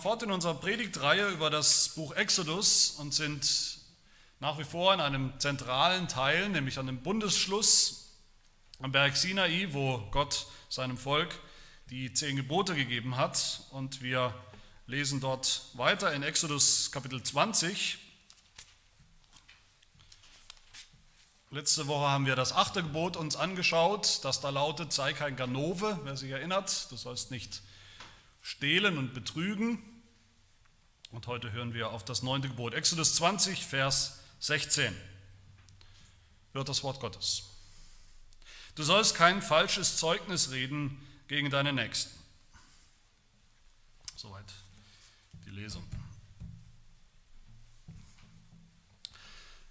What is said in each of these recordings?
fort in unserer Predigtreihe über das Buch Exodus und sind nach wie vor in einem zentralen Teil, nämlich an dem Bundesschluss am Berg Sinai, wo Gott seinem Volk die zehn Gebote gegeben hat. Und wir lesen dort weiter in Exodus Kapitel 20. Letzte Woche haben wir das achte Gebot uns angeschaut, das da lautet, sei kein Ganove, wer sich erinnert, du sollst nicht stehlen und betrügen. Und heute hören wir auf das neunte Gebot. Exodus 20, Vers 16. Hört das Wort Gottes. Du sollst kein falsches Zeugnis reden gegen deine Nächsten. Soweit die Lesung.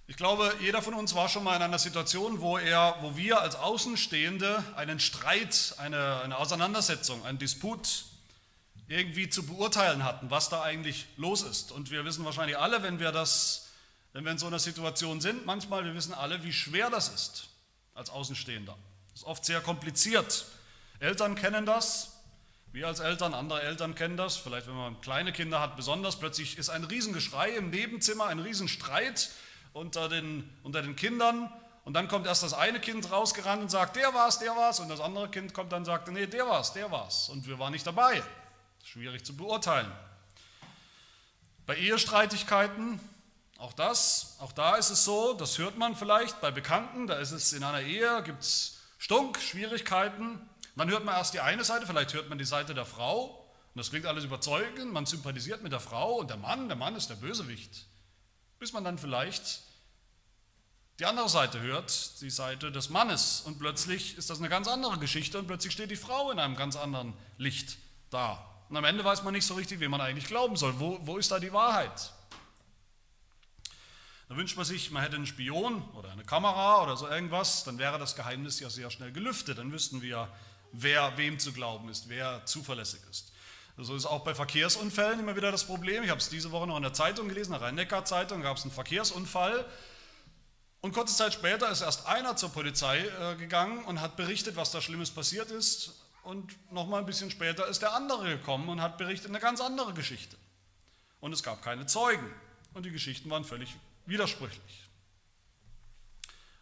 Ich glaube, jeder von uns war schon mal in einer Situation, wo, er, wo wir als Außenstehende einen Streit, eine, eine Auseinandersetzung, einen Disput irgendwie zu beurteilen hatten, was da eigentlich los ist. Und wir wissen wahrscheinlich alle, wenn wir das, wenn wir in so einer Situation sind, manchmal, wir wissen alle, wie schwer das ist als Außenstehender. Das ist oft sehr kompliziert. Eltern kennen das, wir als Eltern, andere Eltern kennen das, vielleicht wenn man kleine Kinder hat, besonders plötzlich ist ein Riesengeschrei im Nebenzimmer, ein Riesenstreit unter den, unter den Kindern und dann kommt erst das eine Kind rausgerannt und sagt, der war's, der war's und das andere Kind kommt dann und sagt, nee, der war's, der war's und wir waren nicht dabei. Schwierig zu beurteilen. Bei Ehestreitigkeiten, auch das, auch da ist es so, das hört man vielleicht bei Bekannten, da ist es in einer Ehe, gibt es Stunk, Schwierigkeiten. Dann hört man erst die eine Seite, vielleicht hört man die Seite der Frau und das klingt alles überzeugend, man sympathisiert mit der Frau und der Mann, der Mann ist der Bösewicht. Bis man dann vielleicht die andere Seite hört, die Seite des Mannes und plötzlich ist das eine ganz andere Geschichte und plötzlich steht die Frau in einem ganz anderen Licht da. Und am Ende weiß man nicht so richtig, wem man eigentlich glauben soll. Wo, wo ist da die Wahrheit? Da wünscht man sich, man hätte einen Spion oder eine Kamera oder so irgendwas, dann wäre das Geheimnis ja sehr schnell gelüftet. Dann wüssten wir, wer wem zu glauben ist, wer zuverlässig ist. So ist auch bei Verkehrsunfällen immer wieder das Problem. Ich habe es diese Woche noch in der Zeitung gelesen, in der Rhein-Neckar-Zeitung gab es einen Verkehrsunfall. Und kurze Zeit später ist erst einer zur Polizei äh, gegangen und hat berichtet, was da Schlimmes passiert ist. Und nochmal ein bisschen später ist der andere gekommen und hat berichtet eine ganz andere Geschichte. Und es gab keine Zeugen. Und die Geschichten waren völlig widersprüchlich.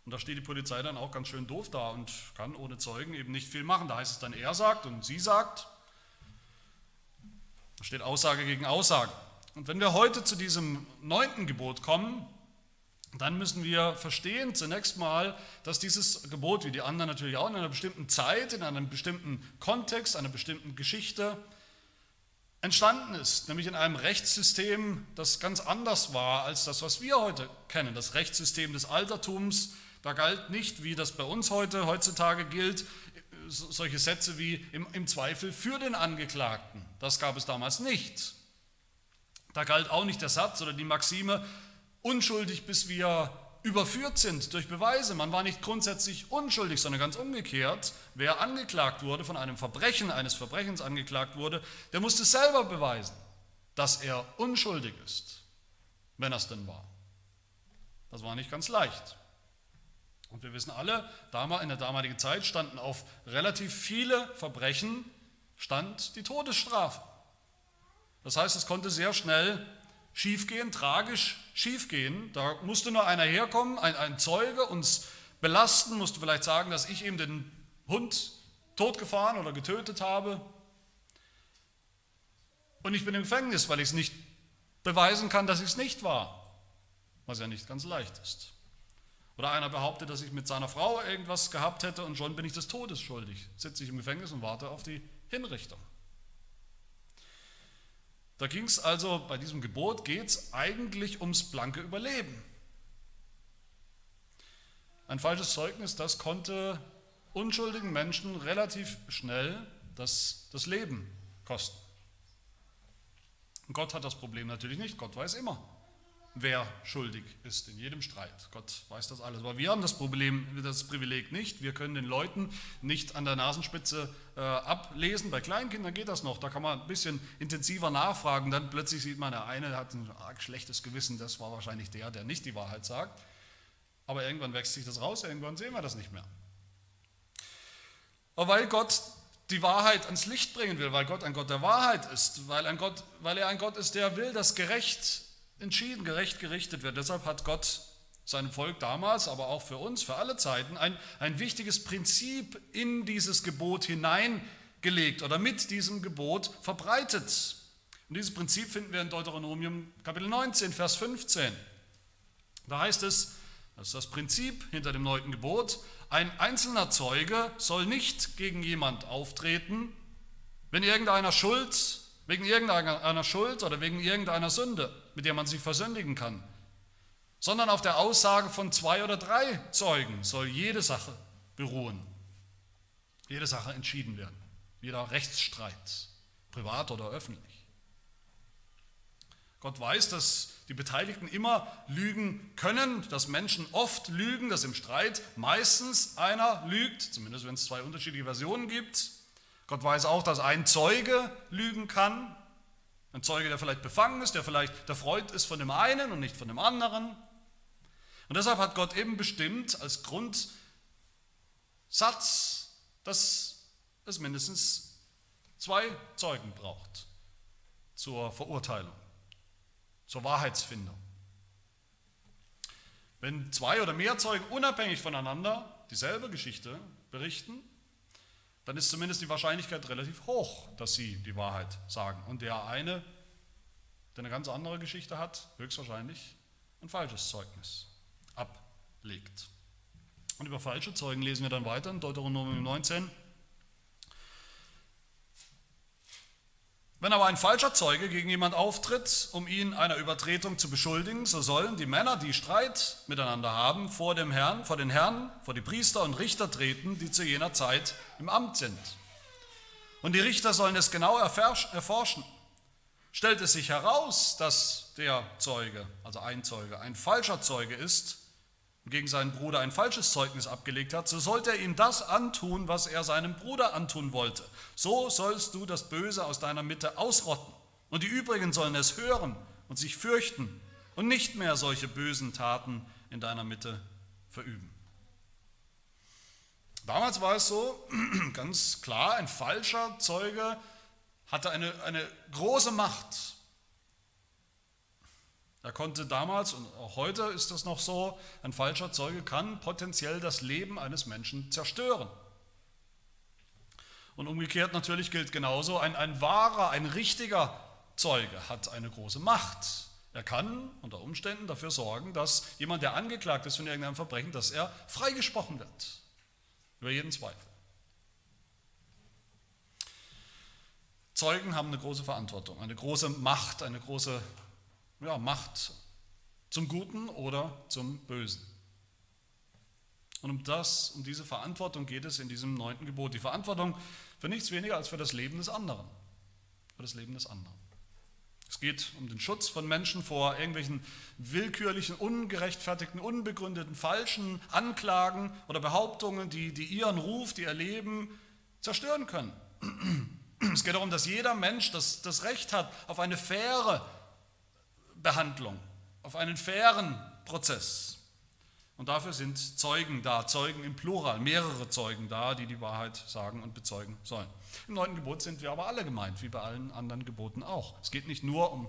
Und da steht die Polizei dann auch ganz schön doof da und kann ohne Zeugen eben nicht viel machen. Da heißt es dann, er sagt und sie sagt. Da steht Aussage gegen Aussage. Und wenn wir heute zu diesem neunten Gebot kommen, dann müssen wir verstehen zunächst mal, dass dieses Gebot, wie die anderen natürlich auch, in einer bestimmten Zeit, in einem bestimmten Kontext, einer bestimmten Geschichte entstanden ist, nämlich in einem Rechtssystem, das ganz anders war als das, was wir heute kennen. Das Rechtssystem des Altertums, da galt nicht, wie das bei uns heute heutzutage gilt, solche Sätze wie im, im Zweifel für den Angeklagten. Das gab es damals nicht. Da galt auch nicht der Satz oder die Maxime, unschuldig, bis wir überführt sind durch Beweise. Man war nicht grundsätzlich unschuldig, sondern ganz umgekehrt. Wer angeklagt wurde, von einem Verbrechen, eines Verbrechens angeklagt wurde, der musste selber beweisen, dass er unschuldig ist, wenn er es denn war. Das war nicht ganz leicht. Und wir wissen alle, in der damaligen Zeit standen auf relativ viele Verbrechen stand die Todesstrafe. Das heißt, es konnte sehr schnell schiefgehen, tragisch schiefgehen. Da musste nur einer herkommen, ein, ein Zeuge, uns belasten, musste vielleicht sagen, dass ich eben den Hund totgefahren oder getötet habe. Und ich bin im Gefängnis, weil ich es nicht beweisen kann, dass ich es nicht war, was ja nicht ganz leicht ist. Oder einer behauptet, dass ich mit seiner Frau irgendwas gehabt hätte und schon bin ich des Todes schuldig. Sitze ich im Gefängnis und warte auf die Hinrichtung. Da ging es also, bei diesem Gebot geht es eigentlich ums blanke Überleben. Ein falsches Zeugnis, das konnte unschuldigen Menschen relativ schnell das, das Leben kosten. Und Gott hat das Problem natürlich nicht, Gott weiß immer, wer schuldig ist in jedem Streit. Gott weiß das alles. Aber wir haben das Problem, das Privileg nicht. Wir können den Leuten nicht an der Nasenspitze äh, ablesen. Bei Kleinkindern geht das noch. Da kann man ein bisschen intensiver nachfragen. Dann plötzlich sieht man, der eine hat ein arg schlechtes Gewissen. Das war wahrscheinlich der, der nicht die Wahrheit sagt. Aber irgendwann wächst sich das raus. Irgendwann sehen wir das nicht mehr. Aber weil Gott die Wahrheit ans Licht bringen will, weil Gott ein Gott der Wahrheit ist, weil, ein Gott, weil er ein Gott ist, der will, dass gerecht entschieden, gerecht gerichtet wird. Deshalb hat Gott seinem Volk damals, aber auch für uns, für alle Zeiten, ein, ein wichtiges Prinzip in dieses Gebot hineingelegt oder mit diesem Gebot verbreitet. Und dieses Prinzip finden wir in Deuteronomium Kapitel 19, Vers 15. Da heißt es, das ist das Prinzip hinter dem neunten Gebot, ein einzelner Zeuge soll nicht gegen jemand auftreten, wenn irgendeiner Schuld, wegen irgendeiner Schuld oder wegen irgendeiner Sünde, mit der man sich versündigen kann, sondern auf der Aussage von zwei oder drei Zeugen soll jede Sache beruhen, jede Sache entschieden werden, jeder Rechtsstreit, privat oder öffentlich. Gott weiß, dass die Beteiligten immer lügen können, dass Menschen oft lügen, dass im Streit meistens einer lügt, zumindest wenn es zwei unterschiedliche Versionen gibt. Gott weiß auch, dass ein Zeuge lügen kann, ein Zeuge, der vielleicht befangen ist, der vielleicht der Freund ist von dem einen und nicht von dem anderen. Und deshalb hat Gott eben bestimmt als Grundsatz, dass es mindestens zwei Zeugen braucht zur Verurteilung zur Wahrheitsfindung. Wenn zwei oder mehr Zeugen unabhängig voneinander dieselbe Geschichte berichten, dann ist zumindest die Wahrscheinlichkeit relativ hoch, dass sie die Wahrheit sagen. Und der eine, der eine ganz andere Geschichte hat, höchstwahrscheinlich ein falsches Zeugnis ablegt. Und über falsche Zeugen lesen wir dann weiter in Deuteronomium 19. Wenn aber ein falscher Zeuge gegen jemand auftritt, um ihn einer Übertretung zu beschuldigen, so sollen die Männer, die Streit miteinander haben, vor dem Herrn, vor den Herrn, vor die Priester und Richter treten, die zu jener Zeit im Amt sind. Und die Richter sollen es genau erforschen. Stellt es sich heraus, dass der Zeuge, also ein Zeuge, ein falscher Zeuge ist, gegen seinen Bruder ein falsches Zeugnis abgelegt hat, so sollte er ihm das antun, was er seinem Bruder antun wollte. So sollst du das Böse aus deiner Mitte ausrotten. Und die übrigen sollen es hören und sich fürchten und nicht mehr solche bösen Taten in deiner Mitte verüben. Damals war es so, ganz klar, ein falscher Zeuge hatte eine, eine große Macht er konnte damals und auch heute ist das noch so, ein falscher Zeuge kann potenziell das Leben eines Menschen zerstören. Und umgekehrt natürlich gilt genauso, ein, ein wahrer, ein richtiger Zeuge hat eine große Macht. Er kann unter Umständen dafür sorgen, dass jemand, der angeklagt ist von irgendeinem Verbrechen, dass er freigesprochen wird. Über jeden Zweifel. Zeugen haben eine große Verantwortung, eine große Macht, eine große ja, Macht zum Guten oder zum Bösen. Und um das, um diese Verantwortung geht es in diesem neunten Gebot. Die Verantwortung für nichts weniger als für das Leben des anderen. Für das Leben des anderen. Es geht um den Schutz von Menschen vor irgendwelchen willkürlichen, ungerechtfertigten, unbegründeten, falschen Anklagen oder Behauptungen, die, die ihren Ruf, die ihr Leben zerstören können. Es geht darum, dass jeder Mensch das, das Recht hat auf eine faire Behandlung, auf einen fairen Prozess. Und dafür sind Zeugen da, Zeugen im Plural, mehrere Zeugen da, die die Wahrheit sagen und bezeugen sollen. Im neunten Gebot sind wir aber alle gemeint, wie bei allen anderen Geboten auch. Es geht nicht nur um,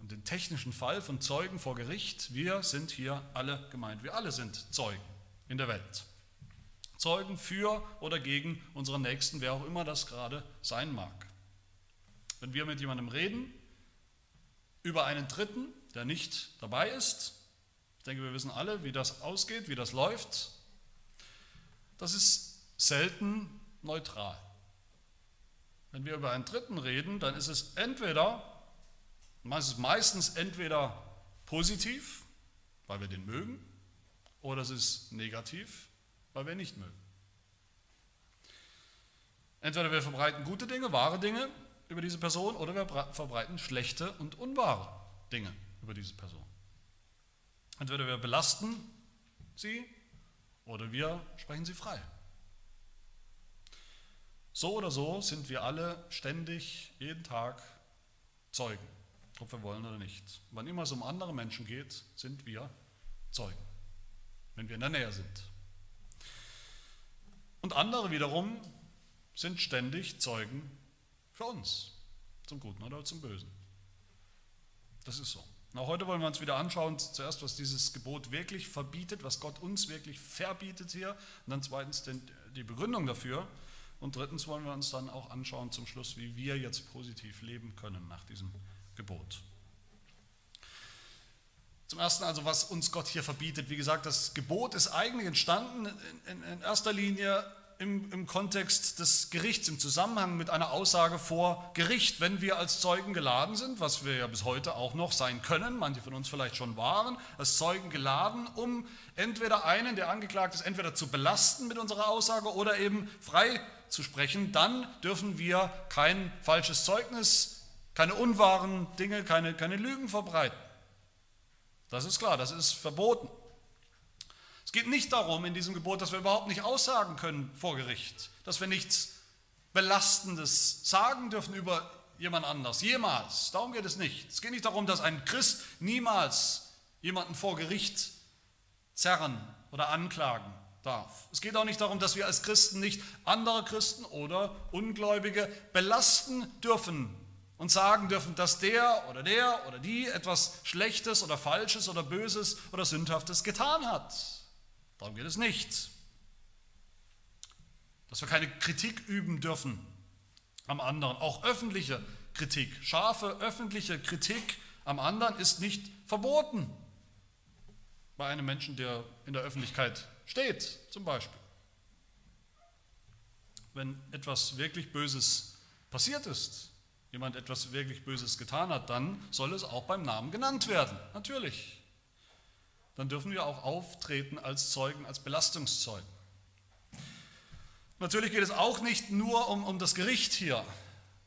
um den technischen Fall von Zeugen vor Gericht, wir sind hier alle gemeint. Wir alle sind Zeugen in der Welt. Zeugen für oder gegen unseren Nächsten, wer auch immer das gerade sein mag. Wenn wir mit jemandem reden, über einen Dritten, der nicht dabei ist. Ich denke, wir wissen alle, wie das ausgeht, wie das läuft. Das ist selten neutral. Wenn wir über einen Dritten reden, dann ist es entweder, meistens, meistens entweder positiv, weil wir den mögen, oder es ist negativ, weil wir ihn nicht mögen. Entweder wir verbreiten gute Dinge, wahre Dinge, über diese Person oder wir verbreiten schlechte und unwahre Dinge über diese Person. Entweder wir belasten sie oder wir sprechen sie frei. So oder so sind wir alle ständig, jeden Tag Zeugen, ob wir wollen oder nicht. Wann immer es um andere Menschen geht, sind wir Zeugen, wenn wir in der Nähe sind. Und andere wiederum sind ständig Zeugen für uns, zum Guten oder zum Bösen. Das ist so. Auch heute wollen wir uns wieder anschauen, zuerst, was dieses Gebot wirklich verbietet, was Gott uns wirklich verbietet hier, und dann zweitens die Begründung dafür. Und drittens wollen wir uns dann auch anschauen zum Schluss, wie wir jetzt positiv leben können nach diesem Gebot. Zum Ersten also, was uns Gott hier verbietet. Wie gesagt, das Gebot ist eigentlich entstanden in, in erster Linie im, im Kontext des Gerichts, im Zusammenhang mit einer Aussage vor Gericht, wenn wir als Zeugen geladen sind, was wir ja bis heute auch noch sein können, manche von uns vielleicht schon waren, als Zeugen geladen, um entweder einen, der angeklagt ist, entweder zu belasten mit unserer Aussage oder eben frei zu sprechen, dann dürfen wir kein falsches Zeugnis, keine unwahren Dinge, keine, keine Lügen verbreiten. Das ist klar, das ist verboten. Es geht nicht darum in diesem Gebot, dass wir überhaupt nicht aussagen können vor Gericht, dass wir nichts Belastendes sagen dürfen über jemand anders, jemals. Darum geht es nicht. Es geht nicht darum, dass ein Christ niemals jemanden vor Gericht zerren oder anklagen darf. Es geht auch nicht darum, dass wir als Christen nicht andere Christen oder Ungläubige belasten dürfen und sagen dürfen, dass der oder der oder die etwas Schlechtes oder Falsches oder Böses oder Sündhaftes getan hat. Darum geht es nicht. Dass wir keine Kritik üben dürfen am anderen. Auch öffentliche Kritik, scharfe öffentliche Kritik am anderen ist nicht verboten. Bei einem Menschen, der in der Öffentlichkeit steht, zum Beispiel. Wenn etwas wirklich Böses passiert ist, jemand etwas wirklich Böses getan hat, dann soll es auch beim Namen genannt werden. Natürlich dann dürfen wir auch auftreten als Zeugen, als Belastungszeugen. Natürlich geht es auch nicht nur um, um das Gericht hier,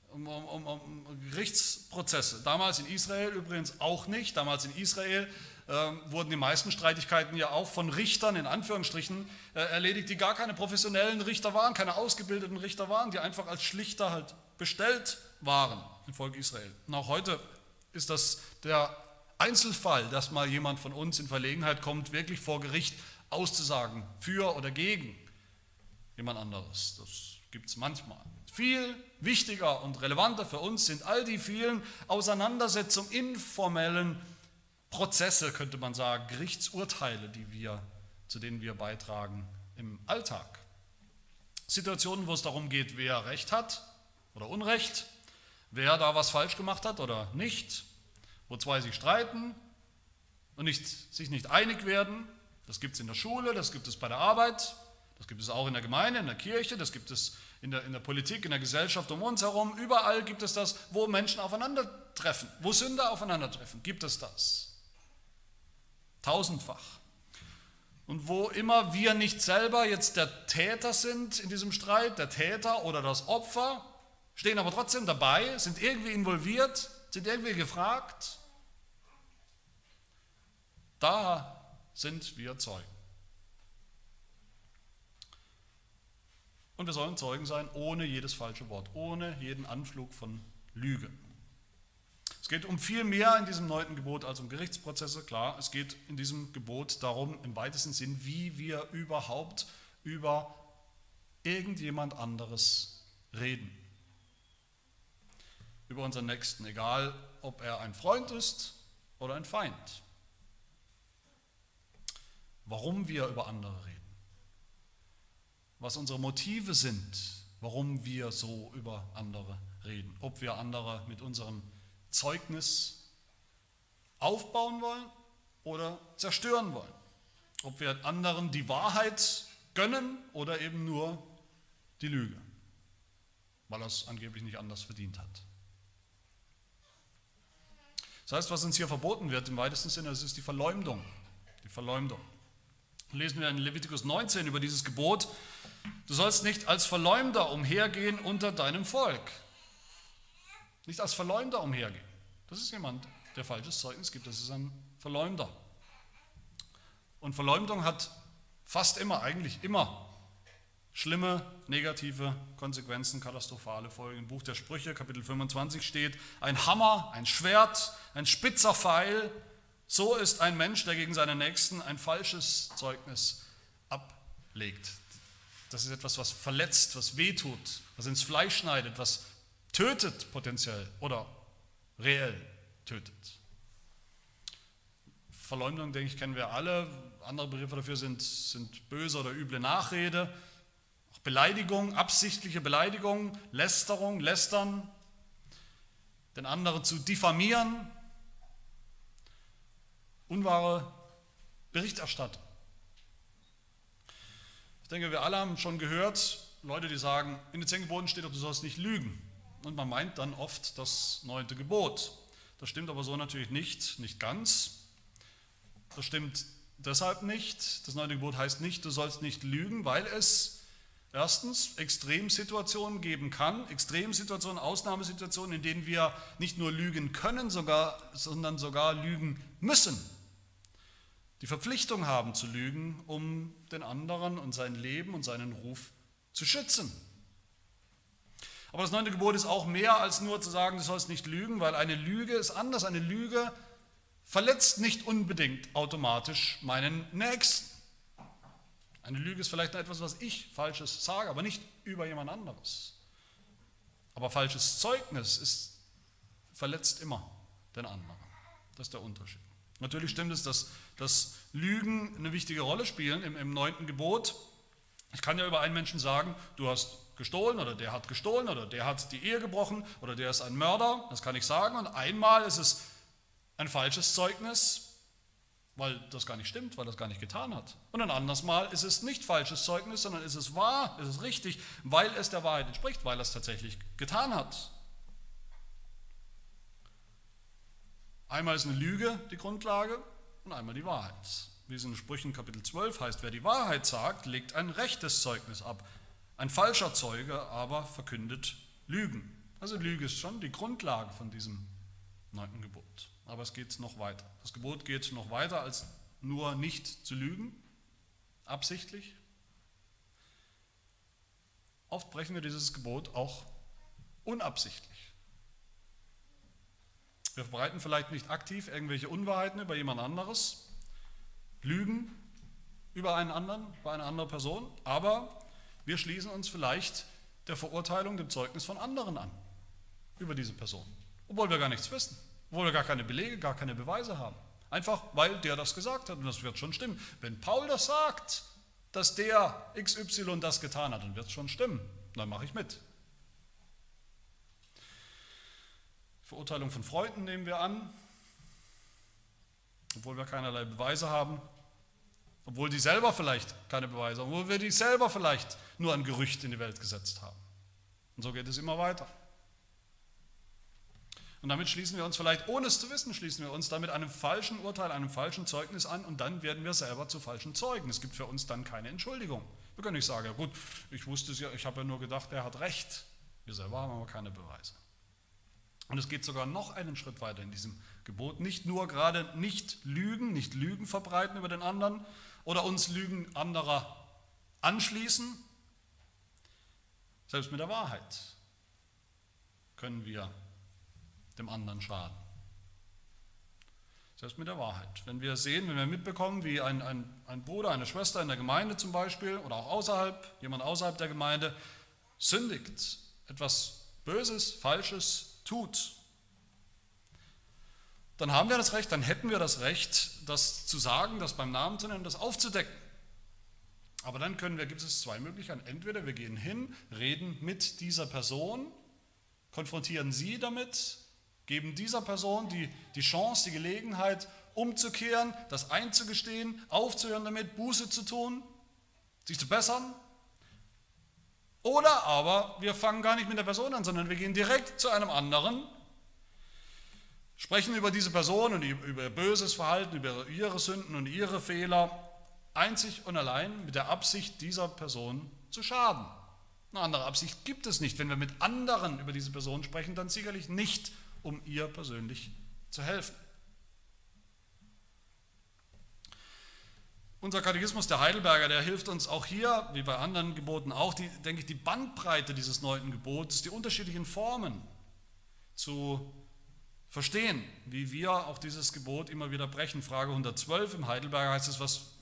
um, um, um, Gerichtsprozesse. Damals in Israel übrigens auch nicht. Damals in Israel äh, wurden die meisten Streitigkeiten ja auch von Richtern in Anführungsstrichen äh, erledigt, die gar keine professionellen Richter waren, keine ausgebildeten Richter waren, die einfach als Schlichter halt bestellt waren im Volk Israel. Und auch heute ist das der Einzelfall, dass mal jemand von uns in Verlegenheit kommt, wirklich vor Gericht auszusagen, für oder gegen jemand anderes. Das gibt es manchmal. Viel wichtiger und relevanter für uns sind all die vielen Auseinandersetzungen, informellen Prozesse, könnte man sagen, Gerichtsurteile, die wir, zu denen wir beitragen im Alltag. Situationen, wo es darum geht, wer Recht hat oder Unrecht, wer da was falsch gemacht hat oder nicht, wo zwei sich streiten und nicht, sich nicht einig werden. Das gibt es in der Schule, das gibt es bei der Arbeit, das gibt es auch in der Gemeinde, in der Kirche, das gibt es in der, in der Politik, in der Gesellschaft um uns herum. Überall gibt es das, wo Menschen aufeinandertreffen, wo Sünder aufeinandertreffen, gibt es das. Tausendfach. Und wo immer wir nicht selber jetzt der Täter sind in diesem Streit, der Täter oder das Opfer, stehen aber trotzdem dabei, sind irgendwie involviert, sind irgendwie gefragt? Da sind wir Zeugen. Und wir sollen Zeugen sein ohne jedes falsche Wort, ohne jeden Anflug von Lüge. Es geht um viel mehr in diesem neunten Gebot als um Gerichtsprozesse. Klar, es geht in diesem Gebot darum, im weitesten Sinn, wie wir überhaupt über irgendjemand anderes reden über unseren Nächsten, egal ob er ein Freund ist oder ein Feind. Warum wir über andere reden, was unsere Motive sind, warum wir so über andere reden, ob wir andere mit unserem Zeugnis aufbauen wollen oder zerstören wollen, ob wir anderen die Wahrheit gönnen oder eben nur die Lüge, weil er es angeblich nicht anders verdient hat. Das heißt, was uns hier verboten wird im weitesten Sinne, das ist die Verleumdung. Die Verleumdung. Lesen wir in Levitikus 19 über dieses Gebot. Du sollst nicht als Verleumder umhergehen unter deinem Volk. Nicht als Verleumder umhergehen. Das ist jemand, der falsches Zeugnis gibt. Das ist ein Verleumder. Und Verleumdung hat fast immer, eigentlich immer schlimme negative Konsequenzen, katastrophale Folgen. Im Buch der Sprüche, Kapitel 25 steht, ein Hammer, ein Schwert, ein spitzer Pfeil, so ist ein Mensch, der gegen seinen Nächsten ein falsches Zeugnis ablegt. Das ist etwas, was verletzt, was wehtut, was ins Fleisch schneidet, was tötet potenziell oder reell tötet. Verleumdung, denke ich, kennen wir alle. Andere Begriffe dafür sind, sind böse oder üble Nachrede, Beleidigung, absichtliche Beleidigung, Lästerung, Lästern, den anderen zu diffamieren, unwahre Berichterstattung. Ich denke, wir alle haben schon gehört, Leute, die sagen, in den zehn Geboten steht doch, du sollst nicht lügen. Und man meint dann oft das neunte Gebot. Das stimmt aber so natürlich nicht, nicht ganz. Das stimmt deshalb nicht. Das neunte Gebot heißt nicht, du sollst nicht lügen, weil es erstens Extremsituationen geben kann, Extremsituationen, Ausnahmesituationen, in denen wir nicht nur lügen können, sogar, sondern sogar lügen müssen. Die Verpflichtung haben zu lügen, um den anderen und sein Leben und seinen Ruf zu schützen. Aber das neunte Gebot ist auch mehr als nur zu sagen, du sollst nicht lügen, weil eine Lüge ist anders. Eine Lüge verletzt nicht unbedingt automatisch meinen Nächsten. Eine Lüge ist vielleicht etwas, was ich Falsches sage, aber nicht über jemand anderes. Aber falsches Zeugnis ist, verletzt immer den anderen. Das ist der Unterschied. Natürlich stimmt es, dass, dass Lügen eine wichtige Rolle spielen im, im neunten Gebot. Ich kann ja über einen Menschen sagen, du hast gestohlen oder der hat gestohlen oder der hat die Ehe gebrochen oder der ist ein Mörder, das kann ich sagen. Und einmal ist es ein falsches Zeugnis, weil das gar nicht stimmt, weil das gar nicht getan hat. Und ein anderes Mal ist es nicht falsches Zeugnis, sondern ist es wahr, ist es richtig, weil es der Wahrheit entspricht, weil er es tatsächlich getan hat. Einmal ist eine Lüge die Grundlage und einmal die Wahrheit. Wie es in Sprüchen Kapitel 12 heißt, wer die Wahrheit sagt, legt ein rechtes Zeugnis ab. Ein falscher Zeuge aber verkündet Lügen. Also Lüge ist schon die Grundlage von diesem neunten Gebot. Aber es geht noch weiter. Das Gebot geht noch weiter als nur nicht zu lügen, absichtlich. Oft brechen wir dieses Gebot auch unabsichtlich. Wir verbreiten vielleicht nicht aktiv irgendwelche Unwahrheiten über jemand anderes, lügen über einen anderen, bei einer anderen Person, aber wir schließen uns vielleicht der Verurteilung, dem Zeugnis von anderen an über diese Person, obwohl wir gar nichts wissen, obwohl wir gar keine Belege, gar keine Beweise haben. Einfach weil der das gesagt hat und das wird schon stimmen. Wenn Paul das sagt, dass der XY das getan hat, dann wird es schon stimmen. Dann mache ich mit. Verurteilung von Freunden nehmen wir an, obwohl wir keinerlei Beweise haben. Obwohl die selber vielleicht keine Beweise haben, obwohl wir die selber vielleicht nur ein Gerücht in die Welt gesetzt haben. Und so geht es immer weiter. Und damit schließen wir uns vielleicht, ohne es zu wissen, schließen wir uns damit einem falschen Urteil, einem falschen Zeugnis an und dann werden wir selber zu falschen Zeugen. Es gibt für uns dann keine Entschuldigung. Wir können nicht sagen, ja gut, ich wusste es ja, ich habe ja nur gedacht, er hat recht. Wir selber haben aber keine Beweise. Und es geht sogar noch einen Schritt weiter in diesem Gebot. Nicht nur gerade nicht lügen, nicht Lügen verbreiten über den anderen, oder uns Lügen anderer anschließen. Selbst mit der Wahrheit können wir dem anderen schaden. Selbst mit der Wahrheit. Wenn wir sehen, wenn wir mitbekommen, wie ein, ein, ein Bruder, eine Schwester in der Gemeinde zum Beispiel oder auch außerhalb, jemand außerhalb der Gemeinde, sündigt, etwas Böses, Falsches tut, dann haben wir das Recht, dann hätten wir das Recht, das zu sagen, das beim Namen zu nennen, das aufzudecken. Aber dann können wir, gibt es zwei Möglichkeiten. Entweder wir gehen hin, reden mit dieser Person, konfrontieren sie damit, geben dieser Person die, die Chance, die Gelegenheit, umzukehren, das einzugestehen, aufzuhören damit, Buße zu tun, sich zu bessern. Oder aber wir fangen gar nicht mit der Person an, sondern wir gehen direkt zu einem anderen sprechen über diese Person und über ihr böses Verhalten, über ihre Sünden und ihre Fehler, einzig und allein mit der Absicht, dieser Person zu schaden. Eine andere Absicht gibt es nicht. Wenn wir mit anderen über diese Person sprechen, dann sicherlich nicht, um ihr persönlich zu helfen. Unser Katechismus der Heidelberger, der hilft uns auch hier, wie bei anderen Geboten auch, die, denke ich, die Bandbreite dieses neunten Gebots, die unterschiedlichen Formen zu verstehen, wie wir auch dieses Gebot immer wieder brechen. Frage 112 im Heidelberger heißt es, was,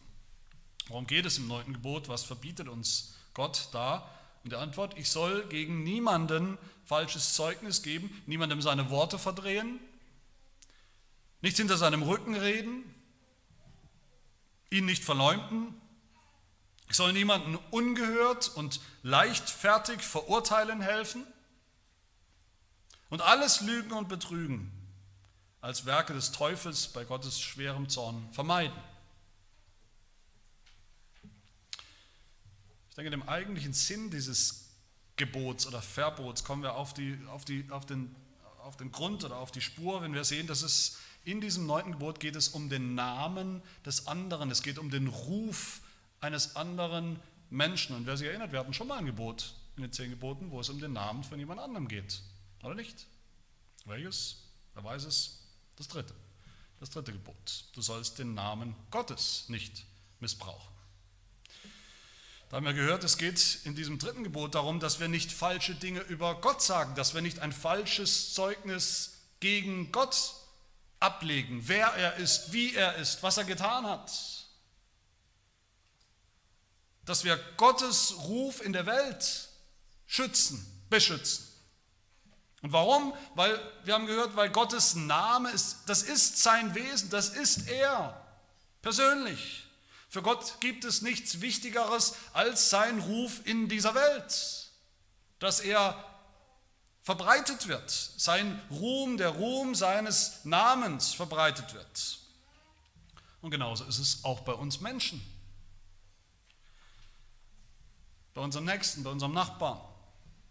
worum geht es im neunten Gebot? Was verbietet uns Gott da? Und die Antwort, ich soll gegen niemanden falsches Zeugnis geben, niemandem seine Worte verdrehen, nichts hinter seinem Rücken reden, ihn nicht verleumden. Ich soll niemanden ungehört und leichtfertig verurteilen helfen und alles Lügen und Betrügen als Werke des Teufels bei Gottes schwerem Zorn vermeiden. Ich denke, dem eigentlichen Sinn dieses Gebots oder Verbots kommen wir auf, die, auf, die, auf, den, auf den Grund oder auf die Spur, wenn wir sehen, dass es in diesem neunten Gebot geht es um den Namen des anderen, es geht um den Ruf eines anderen Menschen. Und wer sich erinnert, wir hatten schon mal ein Gebot in den zehn Geboten, wo es um den Namen von jemand anderem geht, oder nicht? Welches? Wer weiß es? Das dritte. Das dritte Gebot. Du sollst den Namen Gottes nicht missbrauchen. Da haben wir gehört, es geht in diesem dritten Gebot darum, dass wir nicht falsche Dinge über Gott sagen, dass wir nicht ein falsches Zeugnis gegen Gott ablegen, wer er ist, wie er ist, was er getan hat. Dass wir Gottes Ruf in der Welt schützen, beschützen. Und warum? Weil wir haben gehört, weil Gottes Name ist, das ist sein Wesen, das ist er persönlich. Für Gott gibt es nichts Wichtigeres als sein Ruf in dieser Welt, dass er verbreitet wird, sein Ruhm, der Ruhm seines Namens verbreitet wird. Und genauso ist es auch bei uns Menschen, bei unserem Nächsten, bei unserem Nachbarn.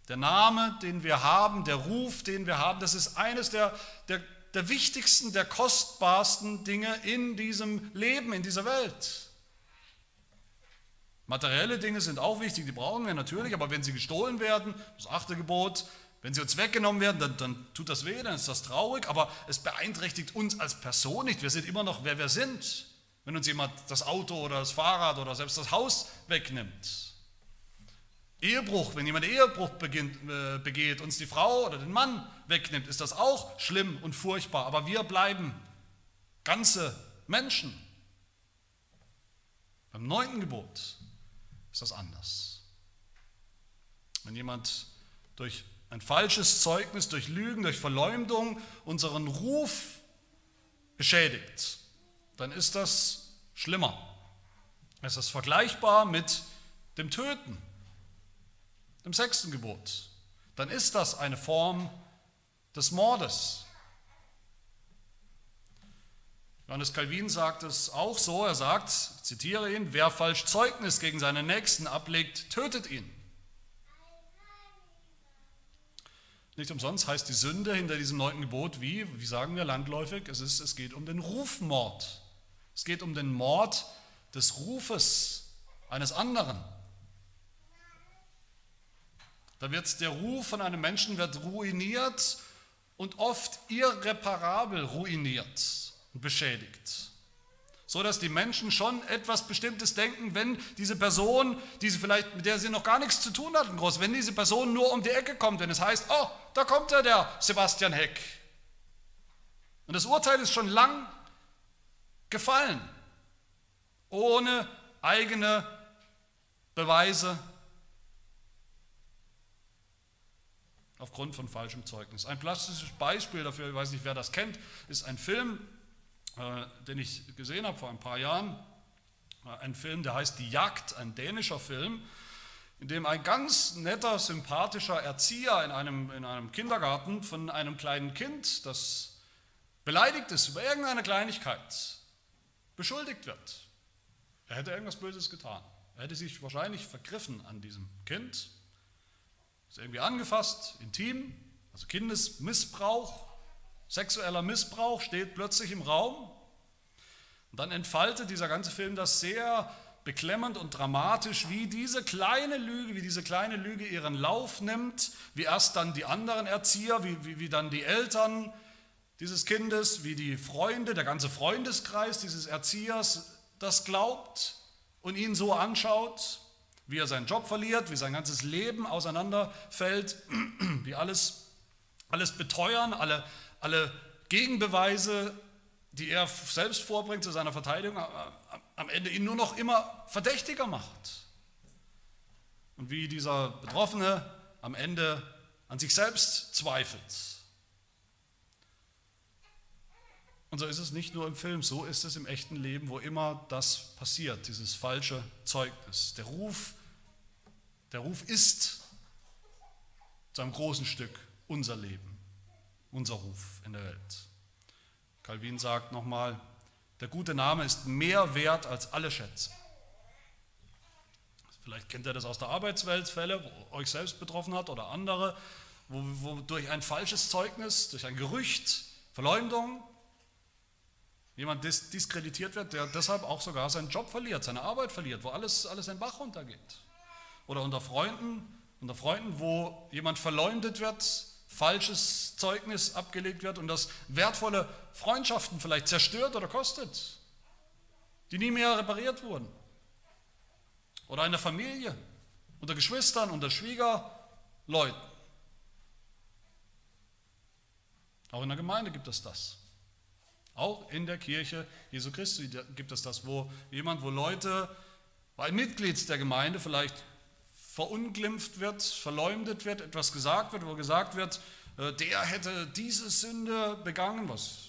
Der Name, den wir haben, der Ruf, den wir haben, das ist eines der, der, der wichtigsten, der kostbarsten Dinge in diesem Leben, in dieser Welt. Materielle Dinge sind auch wichtig, die brauchen wir natürlich, aber wenn sie gestohlen werden, das achte Gebot, wenn sie uns weggenommen werden, dann, dann tut das weh, dann ist das traurig, aber es beeinträchtigt uns als Person nicht. Wir sind immer noch, wer wir sind, wenn uns jemand das Auto oder das Fahrrad oder selbst das Haus wegnimmt. Ehebruch, wenn jemand Ehebruch beginnt, äh, begeht, uns die Frau oder den Mann wegnimmt, ist das auch schlimm und furchtbar. Aber wir bleiben ganze Menschen. Beim neunten Gebot ist das anders. Wenn jemand durch ein falsches Zeugnis, durch Lügen, durch Verleumdung unseren Ruf beschädigt, dann ist das schlimmer. Es ist vergleichbar mit dem Töten dem sechsten Gebot, dann ist das eine Form des Mordes. Johannes Calvin sagt es auch so, er sagt, ich zitiere ihn, wer falsch Zeugnis gegen seinen Nächsten ablegt, tötet ihn. Nicht umsonst heißt die Sünde hinter diesem neunten Gebot wie, wie sagen wir landläufig, es, ist, es geht um den Rufmord. Es geht um den Mord des Rufes eines anderen. Da wird der Ruf von einem Menschen wird ruiniert und oft irreparabel ruiniert beschädigt. So dass die Menschen schon etwas Bestimmtes denken, wenn diese Person, die sie vielleicht, mit der sie noch gar nichts zu tun hatten, groß, wenn diese Person nur um die Ecke kommt, wenn es heißt, oh, da kommt er, der Sebastian Heck. Und das Urteil ist schon lang gefallen, ohne eigene Beweise aufgrund von falschem Zeugnis. Ein plastisches Beispiel dafür, ich weiß nicht, wer das kennt, ist ein Film, den ich gesehen habe vor ein paar Jahren. Äh, ein Film, der heißt Die Jagd, ein dänischer Film, in dem ein ganz netter, sympathischer Erzieher in einem, in einem Kindergarten von einem kleinen Kind, das beleidigt ist über irgendeine Kleinigkeit, beschuldigt wird. Er hätte irgendwas Böses getan. Er hätte sich wahrscheinlich vergriffen an diesem Kind ist irgendwie angefasst, intim, also Kindesmissbrauch, sexueller Missbrauch steht plötzlich im Raum. Und dann entfaltet dieser ganze Film das sehr beklemmend und dramatisch, wie diese kleine Lüge, wie diese kleine Lüge ihren Lauf nimmt, wie erst dann die anderen Erzieher, wie, wie, wie dann die Eltern dieses Kindes, wie die Freunde, der ganze Freundeskreis dieses Erziehers das glaubt und ihn so anschaut wie er seinen Job verliert, wie sein ganzes Leben auseinanderfällt, wie alles, alles beteuern, alle, alle Gegenbeweise, die er selbst vorbringt zu seiner Verteidigung, am Ende ihn nur noch immer verdächtiger macht. und wie dieser Betroffene am Ende an sich selbst zweifelt. Und so ist es nicht nur im Film, so ist es im echten Leben, wo immer das passiert, dieses falsche Zeugnis. Der Ruf, der Ruf ist zu einem großen Stück unser Leben, unser Ruf in der Welt. Calvin sagt nochmal, der gute Name ist mehr wert als alle Schätze. Vielleicht kennt ihr das aus der Arbeitswelt, Fälle, wo euch selbst betroffen hat oder andere, wo, wo durch ein falsches Zeugnis, durch ein Gerücht, Verleumdung, jemand dis diskreditiert wird, der deshalb auch sogar seinen Job verliert, seine Arbeit verliert, wo alles, alles in Bach runtergeht. Oder unter Freunden, unter Freunden, wo jemand verleumdet wird, falsches Zeugnis abgelegt wird und das wertvolle Freundschaften vielleicht zerstört oder kostet, die nie mehr repariert wurden. Oder in der Familie, unter Geschwistern, unter Schwiegerleuten. Auch in der Gemeinde gibt es das. Auch in der Kirche Jesu Christi gibt es das, wo jemand, wo Leute, wo ein Mitglied der Gemeinde vielleicht verunglimpft wird, verleumdet wird, etwas gesagt wird, wo gesagt wird, äh, der hätte diese Sünde begangen, was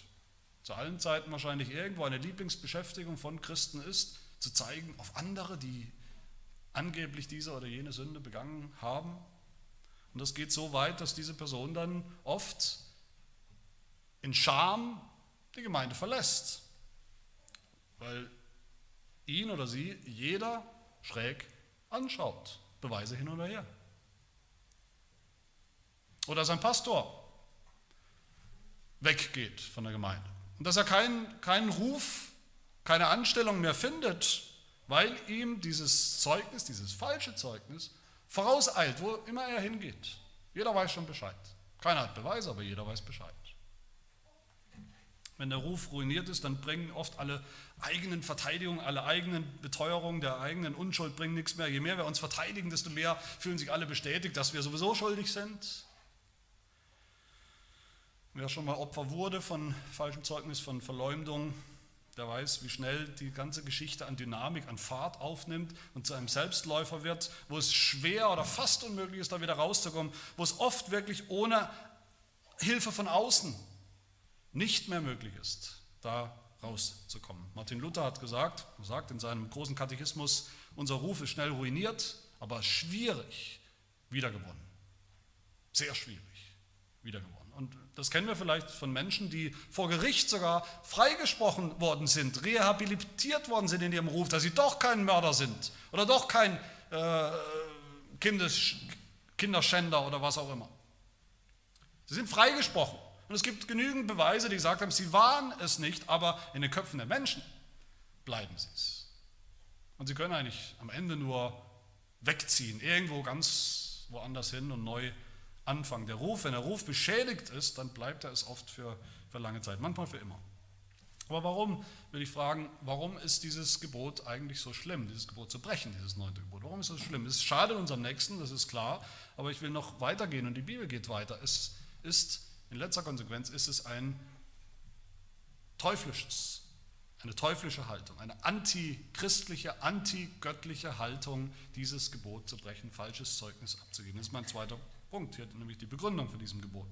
zu allen Zeiten wahrscheinlich irgendwo eine Lieblingsbeschäftigung von Christen ist, zu zeigen auf andere, die angeblich diese oder jene Sünde begangen haben. Und das geht so weit, dass diese Person dann oft in Scham die Gemeinde verlässt, weil ihn oder sie jeder schräg anschaut. Beweise hin oder her. Oder sein Pastor weggeht von der Gemeinde. Und dass er keinen, keinen Ruf, keine Anstellung mehr findet, weil ihm dieses Zeugnis, dieses falsche Zeugnis, vorauseilt, wo immer er hingeht. Jeder weiß schon Bescheid. Keiner hat Beweise, aber jeder weiß Bescheid. Wenn der Ruf ruiniert ist, dann bringen oft alle eigenen Verteidigungen, alle eigenen Beteuerungen der eigenen Unschuld bringen nichts mehr. Je mehr wir uns verteidigen, desto mehr fühlen sich alle bestätigt, dass wir sowieso schuldig sind. Wer schon mal Opfer wurde von falschem Zeugnis, von Verleumdung, der weiß, wie schnell die ganze Geschichte an Dynamik, an Fahrt aufnimmt und zu einem Selbstläufer wird, wo es schwer oder fast unmöglich ist, da wieder rauszukommen, wo es oft wirklich ohne Hilfe von außen nicht mehr möglich ist, da rauszukommen. Martin Luther hat gesagt, sagt in seinem großen Katechismus, unser Ruf ist schnell ruiniert, aber schwierig wiedergewonnen. Sehr schwierig wiedergewonnen. Und das kennen wir vielleicht von Menschen, die vor Gericht sogar freigesprochen worden sind, rehabilitiert worden sind in ihrem Ruf, dass sie doch kein Mörder sind oder doch kein äh, Kindes, Kinderschänder oder was auch immer. Sie sind freigesprochen. Und es gibt genügend Beweise, die gesagt haben, sie waren es nicht, aber in den Köpfen der Menschen bleiben sie es. Und sie können eigentlich am Ende nur wegziehen, irgendwo ganz woanders hin und neu anfangen. Der Ruf, wenn der Ruf beschädigt ist, dann bleibt er es oft für, für lange Zeit, manchmal für immer. Aber warum, will ich fragen, warum ist dieses Gebot eigentlich so schlimm, dieses Gebot zu brechen, dieses neunte Gebot? Warum ist das schlimm? Es schadet unserem Nächsten, das ist klar, aber ich will noch weitergehen und die Bibel geht weiter. Es ist in letzter Konsequenz ist es ein teuflisches, eine teuflische Haltung, eine antichristliche, antigöttliche Haltung, dieses Gebot zu brechen, falsches Zeugnis abzugeben. Das ist mein zweiter Punkt, hier nämlich die Begründung für diesem Gebot.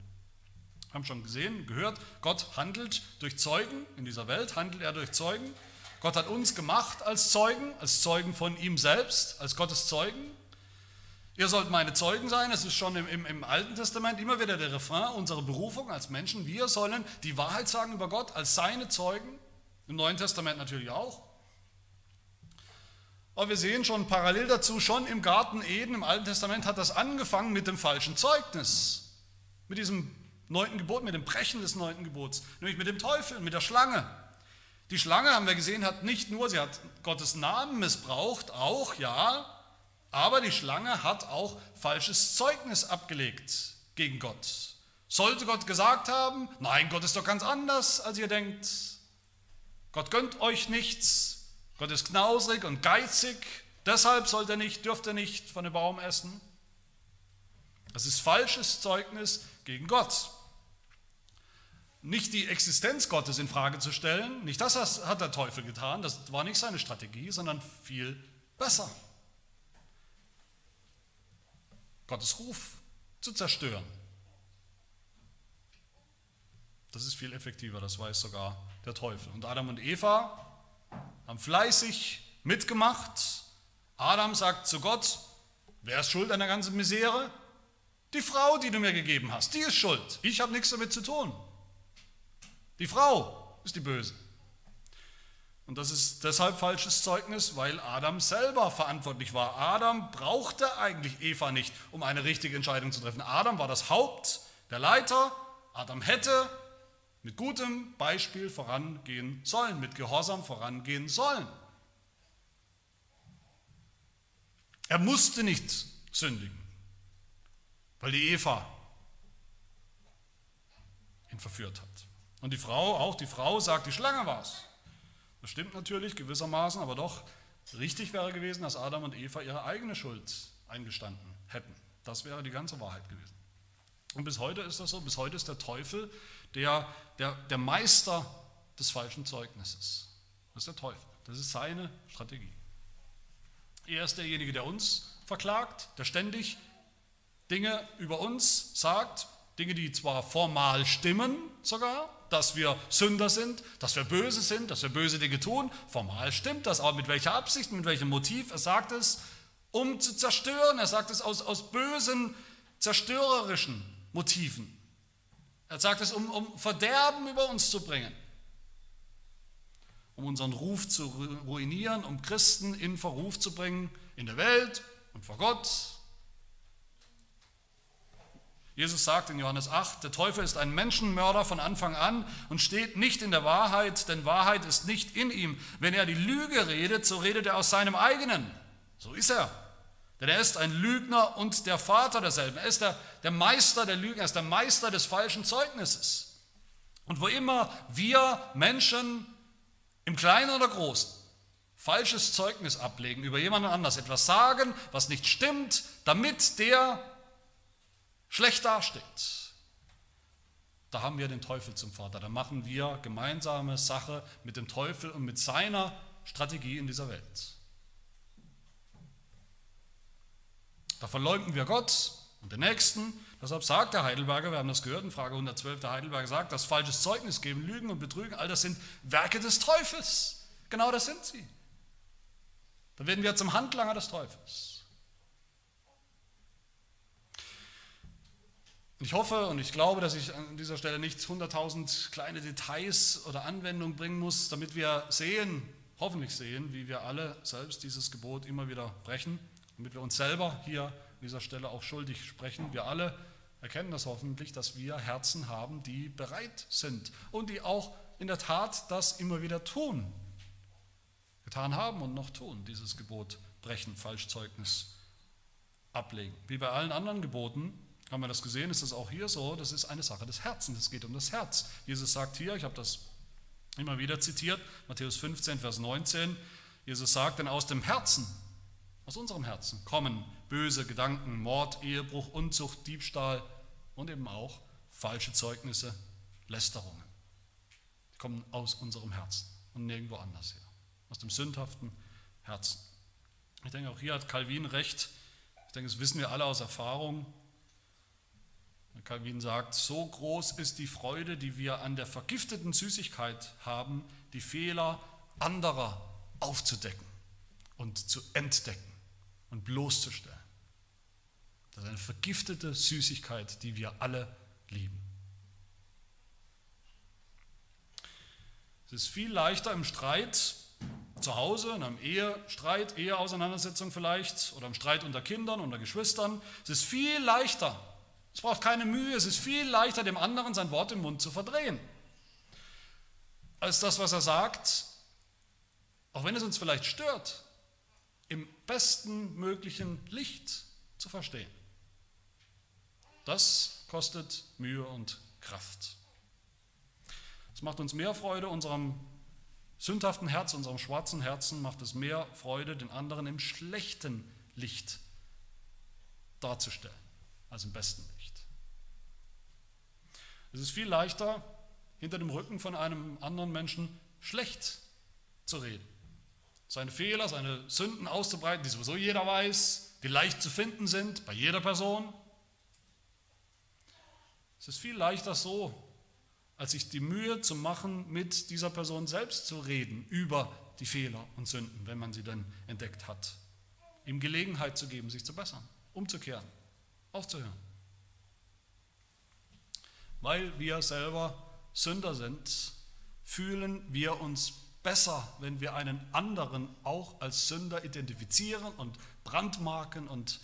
Wir haben schon gesehen, gehört, Gott handelt durch Zeugen in dieser Welt, handelt er durch Zeugen. Gott hat uns gemacht als Zeugen, als Zeugen von ihm selbst, als Gottes Zeugen. Ihr sollt meine Zeugen sein, es ist schon im, im, im, Alten Testament immer wieder der Refrain, unsere Berufung als Menschen. Wir sollen die Wahrheit sagen über Gott als seine Zeugen, im Neuen Testament natürlich auch. Aber wir sehen schon parallel dazu, schon im Garten Eden im Alten Testament hat das angefangen mit dem falschen Zeugnis, mit diesem neunten Gebot, mit dem Brechen des neunten Gebots, nämlich mit dem Teufel, mit der Schlange. Die Schlange, haben wir gesehen, hat nicht nur, sie hat Gottes Namen missbraucht, auch, ja, aber die Schlange hat auch falsches Zeugnis abgelegt gegen Gott. Sollte Gott gesagt haben, nein, Gott ist doch ganz anders, als ihr denkt. Gott gönnt euch nichts. Gott ist knausrig und geizig. Deshalb sollt ihr nicht, dürft ihr nicht von dem Baum essen. Das ist falsches Zeugnis gegen Gott. Nicht die Existenz Gottes in Frage zu stellen, nicht das hat der Teufel getan, das war nicht seine Strategie, sondern viel besser. Gottes Ruf zu zerstören. Das ist viel effektiver, das weiß sogar der Teufel. Und Adam und Eva haben fleißig mitgemacht. Adam sagt zu Gott, wer ist schuld an der ganzen Misere? Die Frau, die du mir gegeben hast, die ist schuld. Ich habe nichts damit zu tun. Die Frau ist die Böse. Und das ist deshalb falsches Zeugnis, weil Adam selber verantwortlich war. Adam brauchte eigentlich Eva nicht, um eine richtige Entscheidung zu treffen. Adam war das Haupt, der Leiter. Adam hätte mit gutem Beispiel vorangehen sollen, mit Gehorsam vorangehen sollen. Er musste nicht sündigen, weil die Eva ihn verführt hat. Und die Frau, auch die Frau sagt, die Schlange war es. Das stimmt natürlich gewissermaßen, aber doch richtig wäre gewesen, dass Adam und Eva ihre eigene Schuld eingestanden hätten. Das wäre die ganze Wahrheit gewesen. Und bis heute ist das so, bis heute ist der Teufel der, der, der Meister des falschen Zeugnisses. Das ist der Teufel. Das ist seine Strategie. Er ist derjenige, der uns verklagt, der ständig Dinge über uns sagt, Dinge, die zwar formal stimmen sogar, dass wir Sünder sind, dass wir böse sind, dass wir böse Dinge tun, formal stimmt das, aber mit welcher Absicht, mit welchem Motiv? Er sagt es, um zu zerstören, er sagt es aus, aus bösen, zerstörerischen Motiven. Er sagt es, um, um Verderben über uns zu bringen, um unseren Ruf zu ruinieren, um Christen in Verruf zu bringen in der Welt und vor Gott. Jesus sagt in Johannes 8, der Teufel ist ein Menschenmörder von Anfang an und steht nicht in der Wahrheit, denn Wahrheit ist nicht in ihm. Wenn er die Lüge redet, so redet er aus seinem eigenen. So ist er. Denn er ist ein Lügner und der Vater derselben. Er ist der, der Meister der Lügen, er ist der Meister des falschen Zeugnisses. Und wo immer wir Menschen im Kleinen oder Großen falsches Zeugnis ablegen, über jemanden anders etwas sagen, was nicht stimmt, damit der schlecht dasteht, da haben wir den Teufel zum Vater. Da machen wir gemeinsame Sache mit dem Teufel und mit seiner Strategie in dieser Welt. Da verleugnen wir Gott und den Nächsten. Deshalb sagt der Heidelberger, wir haben das gehört in Frage 112, der Heidelberger sagt, dass falsches Zeugnis geben, Lügen und Betrügen, all das sind Werke des Teufels. Genau das sind sie. Da werden wir zum Handlanger des Teufels. Ich hoffe und ich glaube, dass ich an dieser Stelle nicht 100.000 kleine Details oder Anwendungen bringen muss, damit wir sehen, hoffentlich sehen, wie wir alle selbst dieses Gebot immer wieder brechen damit wir uns selber hier an dieser Stelle auch schuldig sprechen. Wir alle erkennen das hoffentlich, dass wir Herzen haben, die bereit sind und die auch in der Tat das immer wieder tun, getan haben und noch tun, dieses Gebot brechen, Falschzeugnis ablegen. Wie bei allen anderen Geboten haben wir das gesehen, ist es auch hier so, das ist eine Sache des Herzens, es geht um das Herz. Jesus sagt hier, ich habe das immer wieder zitiert, Matthäus 15, Vers 19, Jesus sagt, denn aus dem Herzen aus unserem Herzen kommen böse Gedanken, Mord, Ehebruch, Unzucht, Diebstahl und eben auch falsche Zeugnisse, Lästerungen. Die kommen aus unserem Herzen und nirgendwo anders her. Aus dem sündhaften Herzen. Ich denke, auch hier hat Calvin recht. Ich denke, das wissen wir alle aus Erfahrung. Calvin sagt, so groß ist die Freude, die wir an der vergifteten Süßigkeit haben, die Fehler anderer aufzudecken und zu entdecken und bloßzustellen. Das ist eine vergiftete Süßigkeit, die wir alle lieben. Es ist viel leichter im Streit zu Hause, in einem Ehestreit, Eheauseinandersetzung vielleicht, oder im Streit unter Kindern, unter Geschwistern. Es ist viel leichter, es braucht keine Mühe, es ist viel leichter, dem anderen sein Wort im Mund zu verdrehen, als das, was er sagt, auch wenn es uns vielleicht stört, im besten möglichen Licht zu verstehen. Das kostet Mühe und Kraft. Es macht uns mehr Freude, unserem sündhaften Herz, unserem schwarzen Herzen macht es mehr Freude, den anderen im schlechten Licht darzustellen, als im besten Licht. Es ist viel leichter, hinter dem Rücken von einem anderen Menschen schlecht zu reden seine Fehler, seine Sünden auszubreiten, die sowieso jeder weiß, die leicht zu finden sind bei jeder Person. Es ist viel leichter so, als sich die Mühe zu machen, mit dieser Person selbst zu reden über die Fehler und Sünden, wenn man sie dann entdeckt hat. Ihm Gelegenheit zu geben, sich zu bessern, umzukehren, aufzuhören. Weil wir selber Sünder sind, fühlen wir uns besser, wenn wir einen anderen auch als Sünder identifizieren und brandmarken und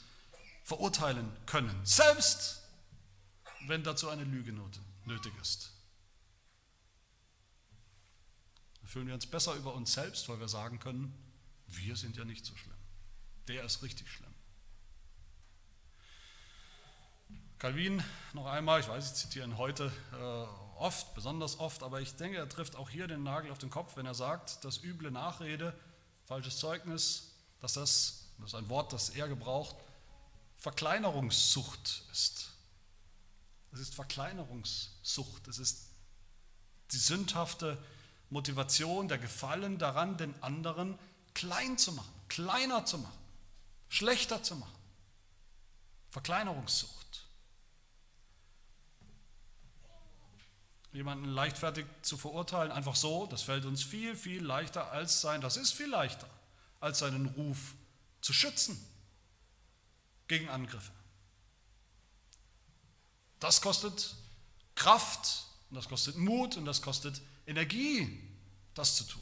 verurteilen können, selbst wenn dazu eine Lüge nötig ist. Dann fühlen wir uns besser über uns selbst, weil wir sagen können, wir sind ja nicht so schlimm. Der ist richtig schlimm. Calvin, noch einmal, ich weiß, ich zitiere ihn heute äh, oft, besonders oft, aber ich denke, er trifft auch hier den Nagel auf den Kopf, wenn er sagt, dass üble Nachrede, falsches Zeugnis, dass das, das ist ein Wort, das er gebraucht, Verkleinerungssucht ist. Es ist Verkleinerungssucht, es ist die sündhafte Motivation, der Gefallen daran, den anderen klein zu machen, kleiner zu machen, schlechter zu machen. Verkleinerungssucht. Jemanden leichtfertig zu verurteilen, einfach so, das fällt uns viel, viel leichter als sein, das ist viel leichter, als seinen Ruf zu schützen gegen Angriffe. Das kostet Kraft und das kostet Mut und das kostet Energie, das zu tun.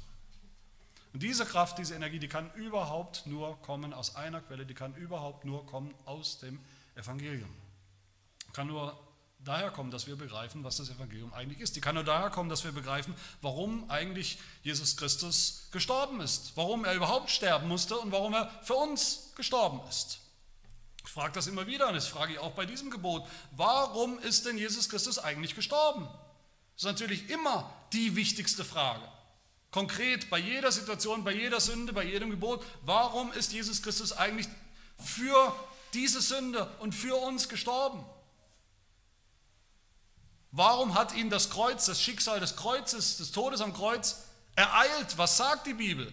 Und diese Kraft, diese Energie, die kann überhaupt nur kommen aus einer Quelle, die kann überhaupt nur kommen aus dem Evangelium. Kann nur daher kommen, dass wir begreifen, was das Evangelium eigentlich ist. Die kann nur daher kommen, dass wir begreifen, warum eigentlich Jesus Christus gestorben ist, warum er überhaupt sterben musste und warum er für uns gestorben ist. Ich frage das immer wieder und das frage ich auch bei diesem Gebot. Warum ist denn Jesus Christus eigentlich gestorben? Das ist natürlich immer die wichtigste Frage. Konkret bei jeder Situation, bei jeder Sünde, bei jedem Gebot. Warum ist Jesus Christus eigentlich für diese Sünde und für uns gestorben? Warum hat ihn das Kreuz, das Schicksal des Kreuzes, des Todes am Kreuz ereilt? Was sagt die Bibel?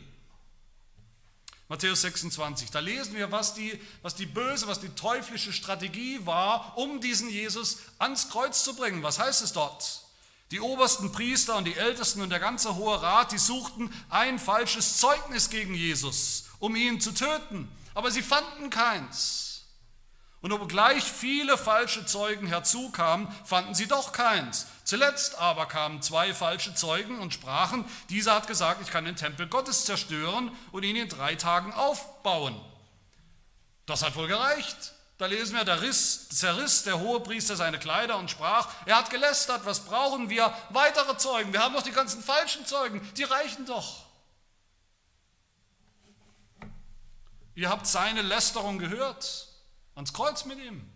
Matthäus 26, da lesen wir, was die, was die böse, was die teuflische Strategie war, um diesen Jesus ans Kreuz zu bringen. Was heißt es dort? Die obersten Priester und die Ältesten und der ganze Hohe Rat, die suchten ein falsches Zeugnis gegen Jesus, um ihn zu töten, aber sie fanden keins. Und obgleich viele falsche Zeugen herzukamen, fanden sie doch keins. Zuletzt aber kamen zwei falsche Zeugen und sprachen, dieser hat gesagt, ich kann den Tempel Gottes zerstören und ihn in drei Tagen aufbauen. Das hat wohl gereicht. Da lesen wir, da riss, zerriss der Hohepriester seine Kleider und sprach, er hat gelästert, was brauchen wir? Weitere Zeugen, wir haben doch die ganzen falschen Zeugen, die reichen doch. Ihr habt seine Lästerung gehört ans Kreuz mit ihm.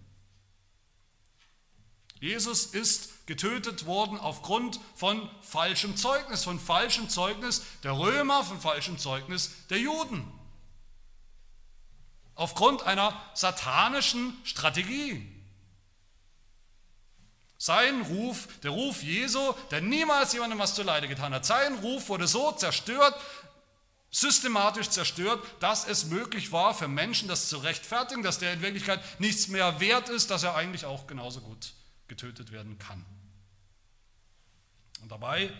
Jesus ist getötet worden aufgrund von falschem Zeugnis, von falschem Zeugnis der Römer, von falschem Zeugnis der Juden. Aufgrund einer satanischen Strategie. Sein Ruf, der Ruf Jesu, der niemals jemandem was zuleide getan hat, sein Ruf wurde so zerstört, systematisch zerstört, dass es möglich war für Menschen, das zu rechtfertigen, dass der in Wirklichkeit nichts mehr wert ist, dass er eigentlich auch genauso gut getötet werden kann. Und dabei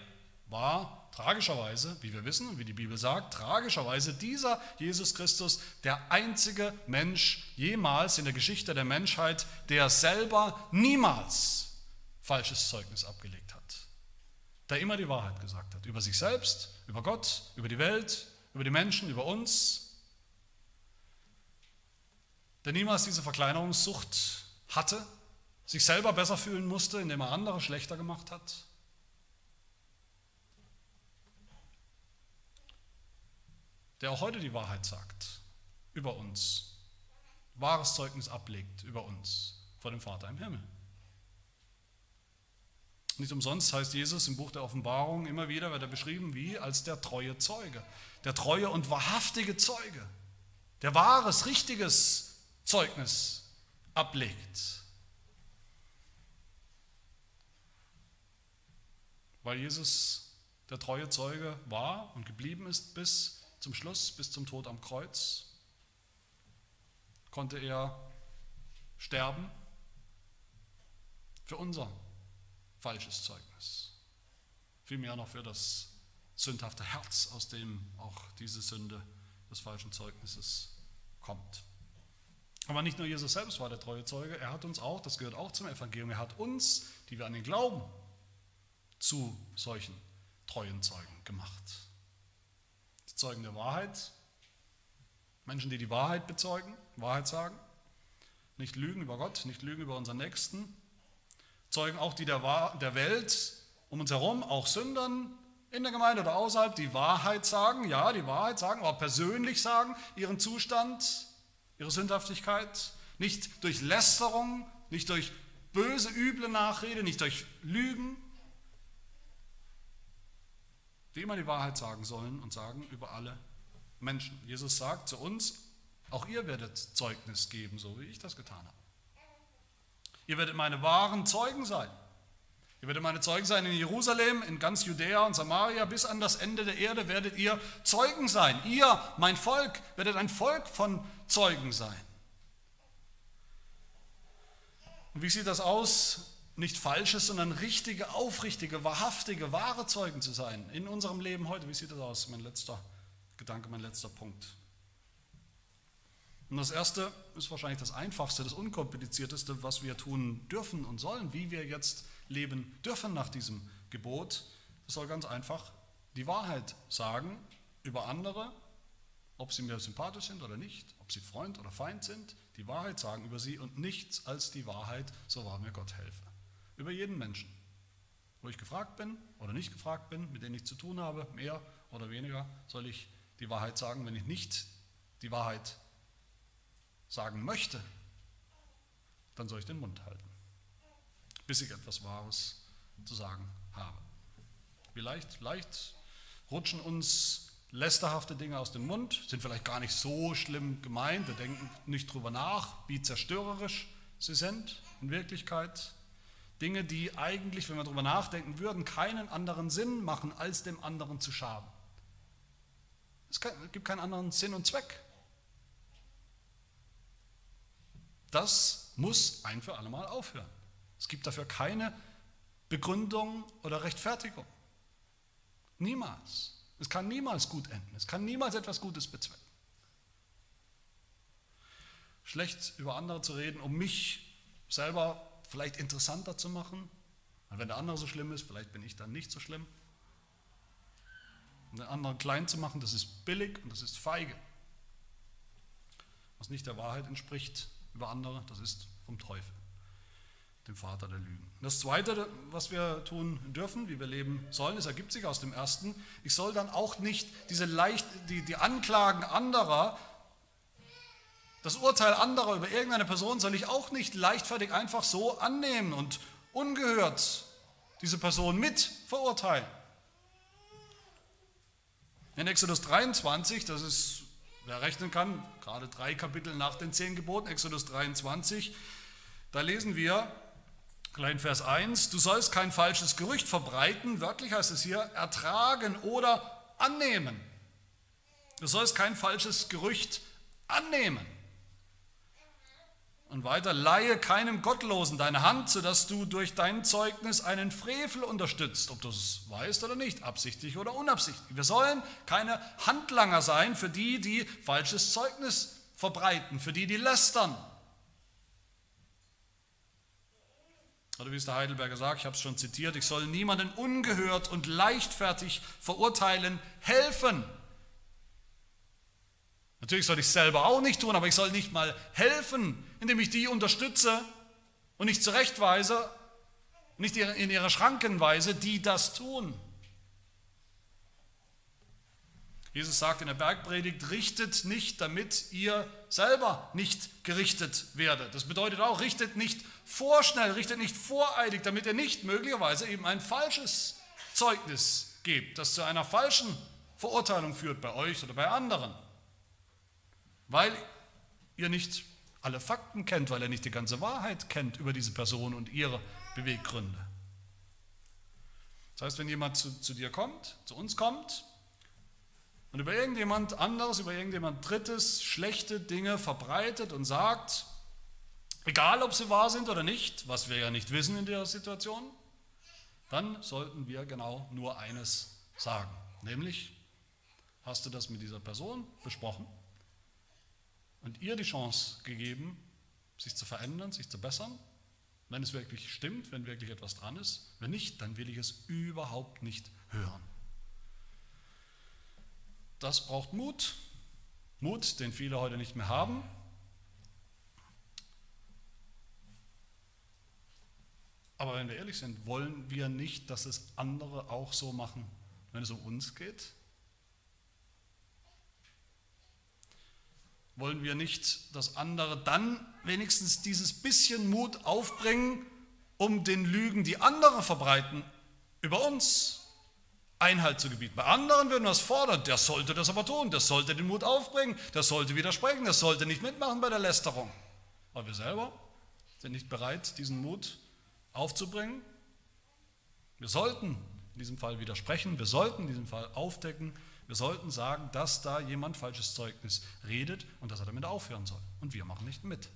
war tragischerweise, wie wir wissen und wie die Bibel sagt, tragischerweise dieser Jesus Christus der einzige Mensch jemals in der Geschichte der Menschheit, der selber niemals falsches Zeugnis abgelegt hat, der immer die Wahrheit gesagt hat über sich selbst, über Gott, über die Welt, über die Menschen, über uns, der niemals diese Verkleinerungssucht hatte, sich selber besser fühlen musste, indem er andere schlechter gemacht hat. Der auch heute die Wahrheit sagt über uns, wahres Zeugnis ablegt über uns vor dem Vater im Himmel. Nicht umsonst heißt Jesus im Buch der Offenbarung immer wieder, wird er beschrieben wie als der treue Zeuge der treue und wahrhaftige Zeuge, der wahres, richtiges Zeugnis ablegt. Weil Jesus der treue Zeuge war und geblieben ist bis zum Schluss, bis zum Tod am Kreuz, konnte er sterben für unser falsches Zeugnis. Vielmehr noch für das sündhafte Herz, aus dem auch diese Sünde des falschen Zeugnisses kommt. Aber nicht nur Jesus selbst war der treue Zeuge, er hat uns auch, das gehört auch zum Evangelium, er hat uns, die wir an ihn glauben, zu solchen treuen Zeugen gemacht. Die Zeugen der Wahrheit, Menschen, die die Wahrheit bezeugen, Wahrheit sagen, nicht lügen über Gott, nicht lügen über unseren Nächsten, Zeugen auch die der, der Welt um uns herum, auch Sündern in der Gemeinde oder außerhalb, die Wahrheit sagen, ja, die Wahrheit sagen, aber persönlich sagen, ihren Zustand, ihre Sündhaftigkeit, nicht durch Lästerung, nicht durch böse, üble Nachrede, nicht durch Lügen, die immer die Wahrheit sagen sollen und sagen über alle Menschen. Jesus sagt zu uns, auch ihr werdet Zeugnis geben, so wie ich das getan habe. Ihr werdet meine wahren Zeugen sein. Ihr werdet meine Zeugen sein in Jerusalem, in ganz Judäa und Samaria, bis an das Ende der Erde werdet ihr Zeugen sein. Ihr, mein Volk, werdet ein Volk von Zeugen sein. Und wie sieht das aus? Nicht falsches, sondern richtige, aufrichtige, wahrhaftige, wahre Zeugen zu sein in unserem Leben heute. Wie sieht das aus? Mein letzter Gedanke, mein letzter Punkt. Und das Erste ist wahrscheinlich das Einfachste, das Unkomplizierteste, was wir tun dürfen und sollen, wie wir jetzt leben dürfen nach diesem Gebot. Das soll ganz einfach die Wahrheit sagen über andere, ob sie mir sympathisch sind oder nicht, ob sie Freund oder Feind sind, die Wahrheit sagen über sie und nichts als die Wahrheit, so wahr mir Gott helfe. Über jeden Menschen. Wo ich gefragt bin oder nicht gefragt bin, mit denen ich zu tun habe, mehr oder weniger, soll ich die Wahrheit sagen. Wenn ich nicht die Wahrheit sagen möchte, dann soll ich den Mund halten, bis ich etwas Wahres zu sagen habe. Vielleicht leicht rutschen uns lästerhafte Dinge aus dem Mund, sind vielleicht gar nicht so schlimm gemeint, wir denken nicht drüber nach, wie zerstörerisch sie sind in Wirklichkeit. Dinge, die eigentlich, wenn wir darüber nachdenken würden, keinen anderen Sinn machen, als dem anderen zu schaden. Es gibt keinen anderen Sinn und Zweck. Das muss ein für alle Mal aufhören. Es gibt dafür keine Begründung oder Rechtfertigung. Niemals. Es kann niemals gut enden. Es kann niemals etwas Gutes bezwecken. Schlecht über andere zu reden, um mich selber vielleicht interessanter zu machen. Weil wenn der andere so schlimm ist, vielleicht bin ich dann nicht so schlimm. Um den anderen klein zu machen, das ist billig und das ist feige. Was nicht der Wahrheit entspricht, über andere, das ist vom Teufel, dem Vater der Lügen. Das Zweite, was wir tun dürfen, wie wir leben sollen, es ergibt sich aus dem Ersten, ich soll dann auch nicht diese leicht, die, die Anklagen anderer, das Urteil anderer über irgendeine Person soll ich auch nicht leichtfertig einfach so annehmen und ungehört diese Person mit verurteilen. In Exodus 23, das ist Wer rechnen kann, gerade drei Kapitel nach den zehn Geboten, Exodus 23, da lesen wir, klein Vers 1, du sollst kein falsches Gerücht verbreiten, wörtlich heißt es hier, ertragen oder annehmen. Du sollst kein falsches Gerücht annehmen. Und weiter, leihe keinem Gottlosen deine Hand, sodass du durch dein Zeugnis einen Frevel unterstützt, ob du es weißt oder nicht, absichtlich oder unabsichtlich. Wir sollen keine Handlanger sein für die, die falsches Zeugnis verbreiten, für die, die lästern. Oder wie es der Heidelberger sagt, ich habe es schon zitiert, ich soll niemanden ungehört und leichtfertig verurteilen helfen. Natürlich soll ich es selber auch nicht tun, aber ich soll nicht mal helfen, indem ich die unterstütze und nicht zurechtweise, nicht in ihre Schranken weise, die das tun. Jesus sagt in der Bergpredigt, richtet nicht, damit ihr selber nicht gerichtet werdet. Das bedeutet auch, richtet nicht vorschnell, richtet nicht voreilig, damit ihr nicht möglicherweise eben ein falsches Zeugnis gebt, das zu einer falschen Verurteilung führt bei euch oder bei anderen. Weil ihr nicht alle Fakten kennt, weil er nicht die ganze Wahrheit kennt über diese Person und ihre Beweggründe. Das heißt, wenn jemand zu, zu dir kommt, zu uns kommt, und über irgendjemand anderes, über irgendjemand Drittes schlechte Dinge verbreitet und sagt, egal ob sie wahr sind oder nicht, was wir ja nicht wissen in der Situation, dann sollten wir genau nur eines sagen, nämlich, hast du das mit dieser Person besprochen und ihr die Chance gegeben, sich zu verändern, sich zu bessern, wenn es wirklich stimmt, wenn wirklich etwas dran ist. Wenn nicht, dann will ich es überhaupt nicht hören. Das braucht Mut. Mut, den viele heute nicht mehr haben. Aber wenn wir ehrlich sind, wollen wir nicht, dass es andere auch so machen, wenn es um uns geht? Wollen wir nicht, dass andere dann wenigstens dieses bisschen Mut aufbringen, um den Lügen, die andere verbreiten, über uns Einhalt zu gebieten. Bei anderen würden wir es fordern, der sollte das aber tun, der sollte den Mut aufbringen, der sollte widersprechen, der sollte nicht mitmachen bei der Lästerung. Aber wir selber sind nicht bereit, diesen Mut aufzubringen. Wir sollten in diesem Fall widersprechen, wir sollten in diesem Fall aufdecken, wir sollten sagen, dass da jemand falsches Zeugnis redet und dass er damit aufhören soll. Und wir machen nicht mit.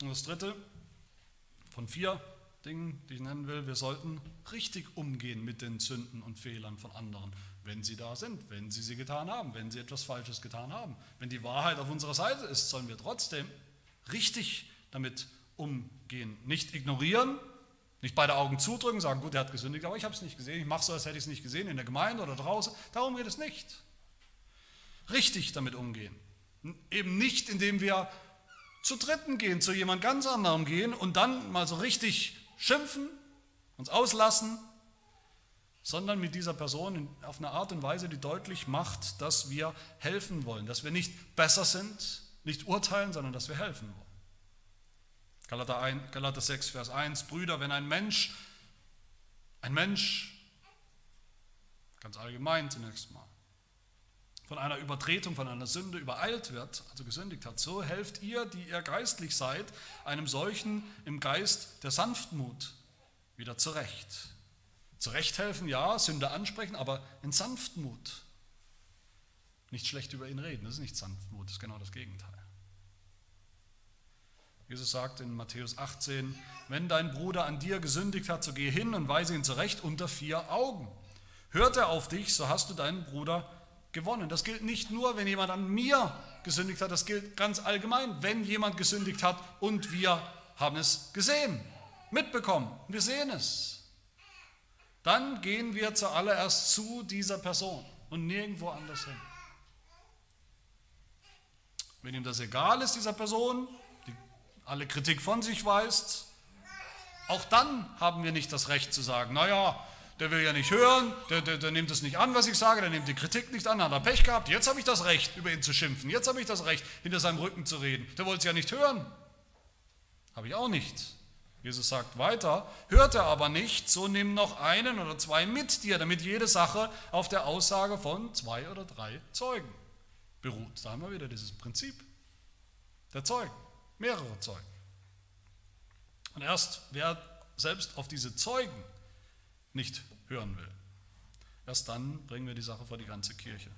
Und das dritte von vier Dingen, die ich nennen will, wir sollten richtig umgehen mit den Sünden und Fehlern von anderen, wenn sie da sind, wenn sie sie getan haben, wenn sie etwas Falsches getan haben. Wenn die Wahrheit auf unserer Seite ist, sollen wir trotzdem richtig damit umgehen. Nicht ignorieren, nicht beide Augen zudrücken, sagen, gut, er hat gesündigt, aber ich habe es nicht gesehen, ich mache so, als hätte ich es nicht gesehen, in der Gemeinde oder draußen. Darum geht es nicht. Richtig damit umgehen. Eben nicht, indem wir zu Dritten gehen, zu jemand ganz anderem gehen und dann mal so richtig schimpfen, uns auslassen, sondern mit dieser Person auf eine Art und Weise, die deutlich macht, dass wir helfen wollen, dass wir nicht besser sind, nicht urteilen, sondern dass wir helfen wollen. Galater, 1, Galater 6, Vers 1, Brüder, wenn ein Mensch, ein Mensch, ganz allgemein zunächst mal, von einer Übertretung, von einer Sünde übereilt wird, also gesündigt hat, so helft ihr, die ihr geistlich seid, einem solchen im Geist der Sanftmut wieder zurecht. Zurecht helfen, ja, Sünde ansprechen, aber in Sanftmut. Nicht schlecht über ihn reden, das ist nicht Sanftmut, das ist genau das Gegenteil. Jesus sagt in Matthäus 18, wenn dein Bruder an dir gesündigt hat, so geh hin und weise ihn zurecht unter vier Augen. Hört er auf dich, so hast du deinen Bruder gewonnen. Das gilt nicht nur, wenn jemand an mir gesündigt hat, das gilt ganz allgemein, wenn jemand gesündigt hat und wir haben es gesehen, mitbekommen, wir sehen es. Dann gehen wir zuallererst zu dieser Person und nirgendwo anders hin. Wenn ihm das egal ist, dieser Person, alle Kritik von sich weist, auch dann haben wir nicht das Recht zu sagen, naja, der will ja nicht hören, der, der, der nimmt es nicht an, was ich sage, der nimmt die Kritik nicht an, hat er Pech gehabt, jetzt habe ich das Recht, über ihn zu schimpfen, jetzt habe ich das Recht, hinter seinem Rücken zu reden. Der wollte es ja nicht hören. Habe ich auch nicht. Jesus sagt weiter, hört er aber nicht, so nimm noch einen oder zwei mit dir, damit jede Sache auf der Aussage von zwei oder drei Zeugen beruht. Da haben wir wieder dieses Prinzip der Zeugen mehrere Zeugen. Und erst wer selbst auf diese Zeugen nicht hören will, erst dann bringen wir die Sache vor die ganze Kirche.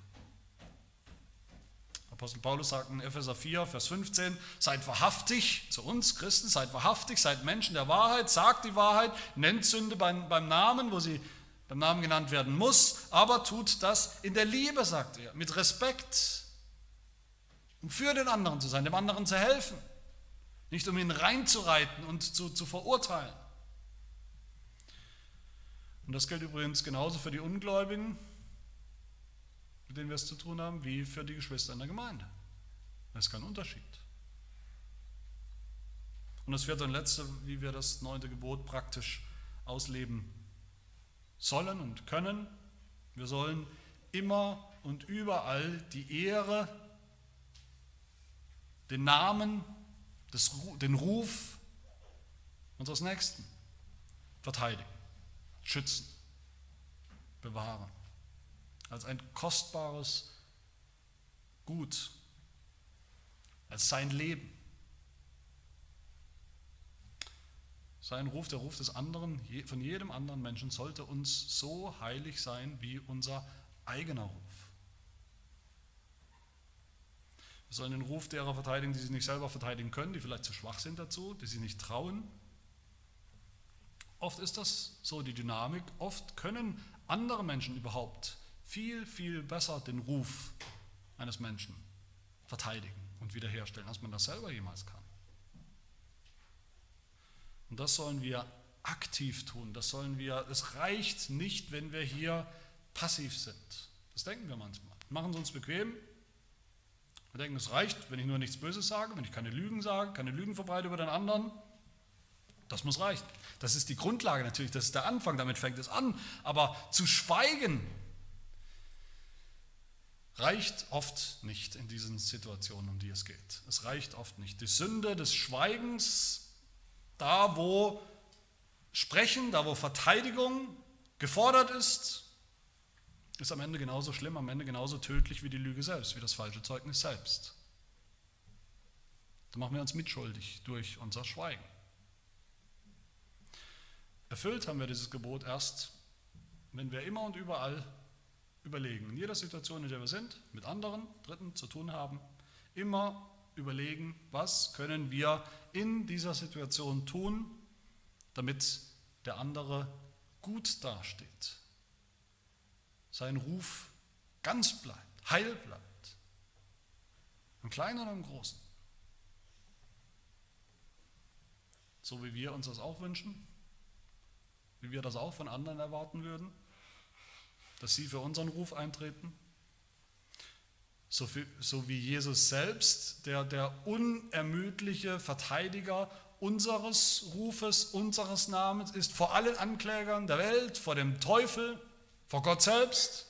Apostel Paulus sagt in Epheser 4, Vers 15, seid wahrhaftig zu uns Christen, seid wahrhaftig, seid Menschen der Wahrheit, sagt die Wahrheit, nennt Sünde beim, beim Namen, wo sie beim Namen genannt werden muss, aber tut das in der Liebe, sagt er, mit Respekt, um für den anderen zu sein, dem anderen zu helfen. Nicht um ihn reinzureiten und zu, zu verurteilen. Und das gilt übrigens genauso für die Ungläubigen, mit denen wir es zu tun haben, wie für die Geschwister in der Gemeinde. Das ist kein Unterschied. Und das vierte und letzte, wie wir das neunte Gebot praktisch ausleben sollen und können. Wir sollen immer und überall die Ehre, den Namen den Ruf unseres Nächsten verteidigen, schützen, bewahren. Als ein kostbares Gut, als sein Leben. Sein Ruf, der Ruf des anderen, von jedem anderen Menschen, sollte uns so heilig sein wie unser eigener Ruf. Wir sollen den Ruf derer verteidigen, die sich nicht selber verteidigen können, die vielleicht zu schwach sind dazu, die sich nicht trauen. Oft ist das so die Dynamik. Oft können andere Menschen überhaupt viel, viel besser den Ruf eines Menschen verteidigen und wiederherstellen, als man das selber jemals kann. Und das sollen wir aktiv tun. Das sollen wir, es reicht nicht, wenn wir hier passiv sind. Das denken wir manchmal. Machen Sie uns bequem. Wir denken, es reicht, wenn ich nur nichts Böses sage, wenn ich keine Lügen sage, keine Lügen verbreite über den anderen. Das muss reichen. Das ist die Grundlage natürlich, das ist der Anfang, damit fängt es an. Aber zu schweigen reicht oft nicht in diesen Situationen, um die es geht. Es reicht oft nicht. Die Sünde des Schweigens da, wo Sprechen, da, wo Verteidigung gefordert ist, ist am Ende genauso schlimm, am Ende genauso tödlich wie die Lüge selbst, wie das falsche Zeugnis selbst. Da machen wir uns mitschuldig durch unser Schweigen. Erfüllt haben wir dieses Gebot erst, wenn wir immer und überall überlegen, in jeder Situation, in der wir sind, mit anderen, Dritten zu tun haben, immer überlegen, was können wir in dieser Situation tun, damit der andere gut dasteht, sein Ruf ganz bleibt, heil bleibt, im Kleinen und im Großen. So wie wir uns das auch wünschen, wie wir das auch von anderen erwarten würden, dass sie für unseren Ruf eintreten so, viel, so wie Jesus selbst, der, der unermüdliche Verteidiger unseres Rufes, unseres Namens ist, vor allen Anklägern der Welt, vor dem Teufel, vor Gott selbst.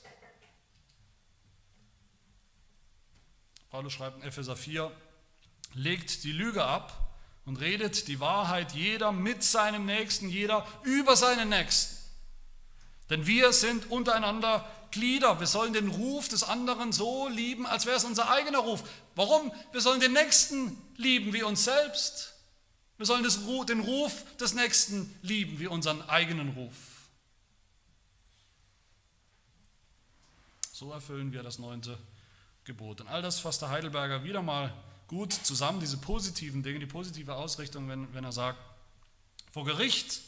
Paulus schreibt in Epheser 4, legt die Lüge ab und redet die Wahrheit jeder mit seinem Nächsten, jeder über seinen Nächsten. Denn wir sind untereinander Glieder. Wir sollen den Ruf des anderen so lieben, als wäre es unser eigener Ruf. Warum? Wir sollen den Nächsten lieben wie uns selbst. Wir sollen den Ruf des Nächsten lieben wie unseren eigenen Ruf. So erfüllen wir das neunte Gebot. Und all das fasst der Heidelberger wieder mal gut zusammen, diese positiven Dinge, die positive Ausrichtung, wenn, wenn er sagt, vor Gericht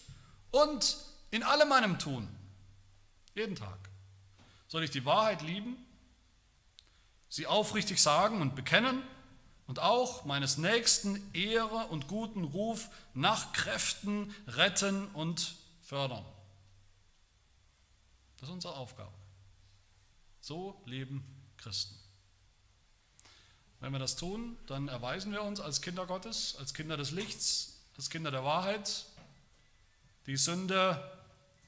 und in allem meinem Tun, jeden Tag, soll ich die Wahrheit lieben, sie aufrichtig sagen und bekennen und auch meines Nächsten Ehre und guten Ruf nach Kräften retten und fördern. Das ist unsere Aufgabe. So leben Christen. Wenn wir das tun, dann erweisen wir uns als Kinder Gottes, als Kinder des Lichts, als Kinder der Wahrheit. Die Sünde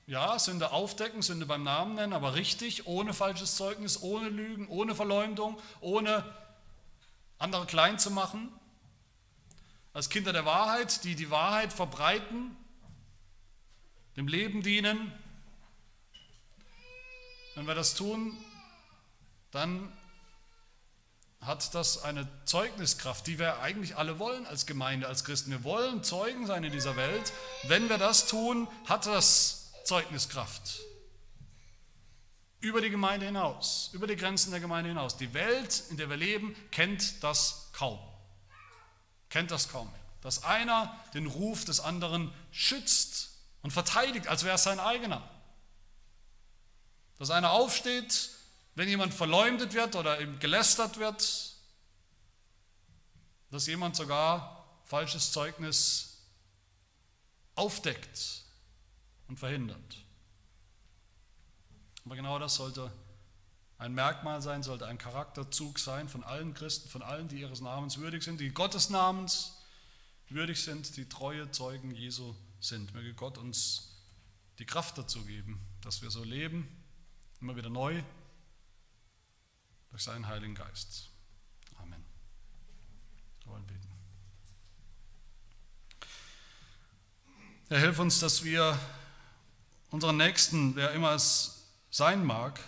ja, Sünde aufdecken, Sünde beim Namen nennen, aber richtig, ohne falsches Zeugnis, ohne Lügen, ohne Verleumdung, ohne andere klein zu machen. Als Kinder der Wahrheit, die die Wahrheit verbreiten, dem Leben dienen. Wenn wir das tun, dann hat das eine Zeugniskraft, die wir eigentlich alle wollen als Gemeinde, als Christen. Wir wollen Zeugen sein in dieser Welt. Wenn wir das tun, hat das Zeugniskraft. Über die Gemeinde hinaus, über die Grenzen der Gemeinde hinaus. Die Welt, in der wir leben, kennt das kaum. Kennt das kaum. Dass einer den Ruf des anderen schützt und verteidigt, als wäre es sein eigener. Dass einer aufsteht, wenn jemand verleumdet wird oder ihm gelästert wird. Dass jemand sogar falsches Zeugnis aufdeckt und verhindert. Aber genau das sollte ein Merkmal sein, sollte ein Charakterzug sein von allen Christen, von allen, die ihres Namens würdig sind, die Gottes Namens würdig sind, die treue Zeugen Jesu sind. Möge Gott uns die Kraft dazu geben, dass wir so leben, immer wieder neu, durch seinen Heiligen Geist. Amen. Wir wollen beten. Herr, hilf uns, dass wir unseren Nächsten, wer immer es sein mag,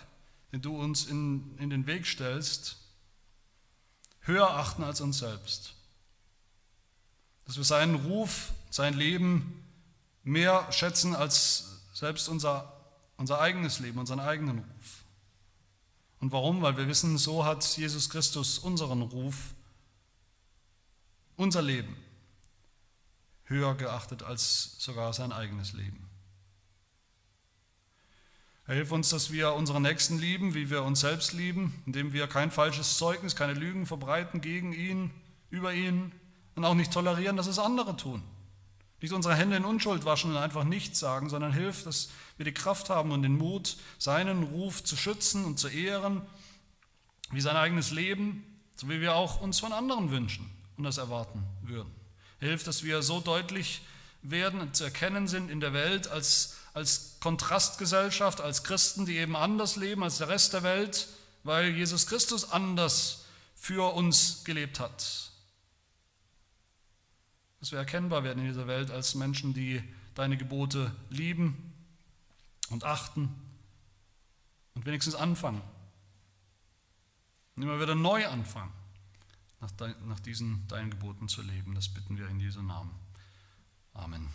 den du uns in, in den Weg stellst, höher achten als uns selbst. Dass wir seinen Ruf, sein Leben mehr schätzen als selbst unser, unser eigenes Leben, unseren eigenen Ruf. Und warum? Weil wir wissen, so hat Jesus Christus unseren Ruf, unser Leben höher geachtet als sogar sein eigenes Leben. Hilf uns, dass wir unsere Nächsten lieben, wie wir uns selbst lieben, indem wir kein falsches Zeugnis, keine Lügen verbreiten gegen ihn, über ihn und auch nicht tolerieren, dass es andere tun. Nicht unsere Hände in Unschuld waschen und einfach nichts sagen, sondern hilf, dass wir die Kraft haben und den Mut, seinen Ruf zu schützen und zu ehren, wie sein eigenes Leben, so wie wir auch uns von anderen wünschen und das erwarten würden. Hilf, dass wir so deutlich werden und zu erkennen sind in der Welt als, als Kontrastgesellschaft, als Christen, die eben anders leben als der Rest der Welt, weil Jesus Christus anders für uns gelebt hat. Dass wir erkennbar werden in dieser Welt als Menschen, die deine Gebote lieben und achten und wenigstens anfangen. Und immer wieder neu anfangen, nach, nach diesen deinen Geboten zu leben. Das bitten wir in Jesu Namen. Amen.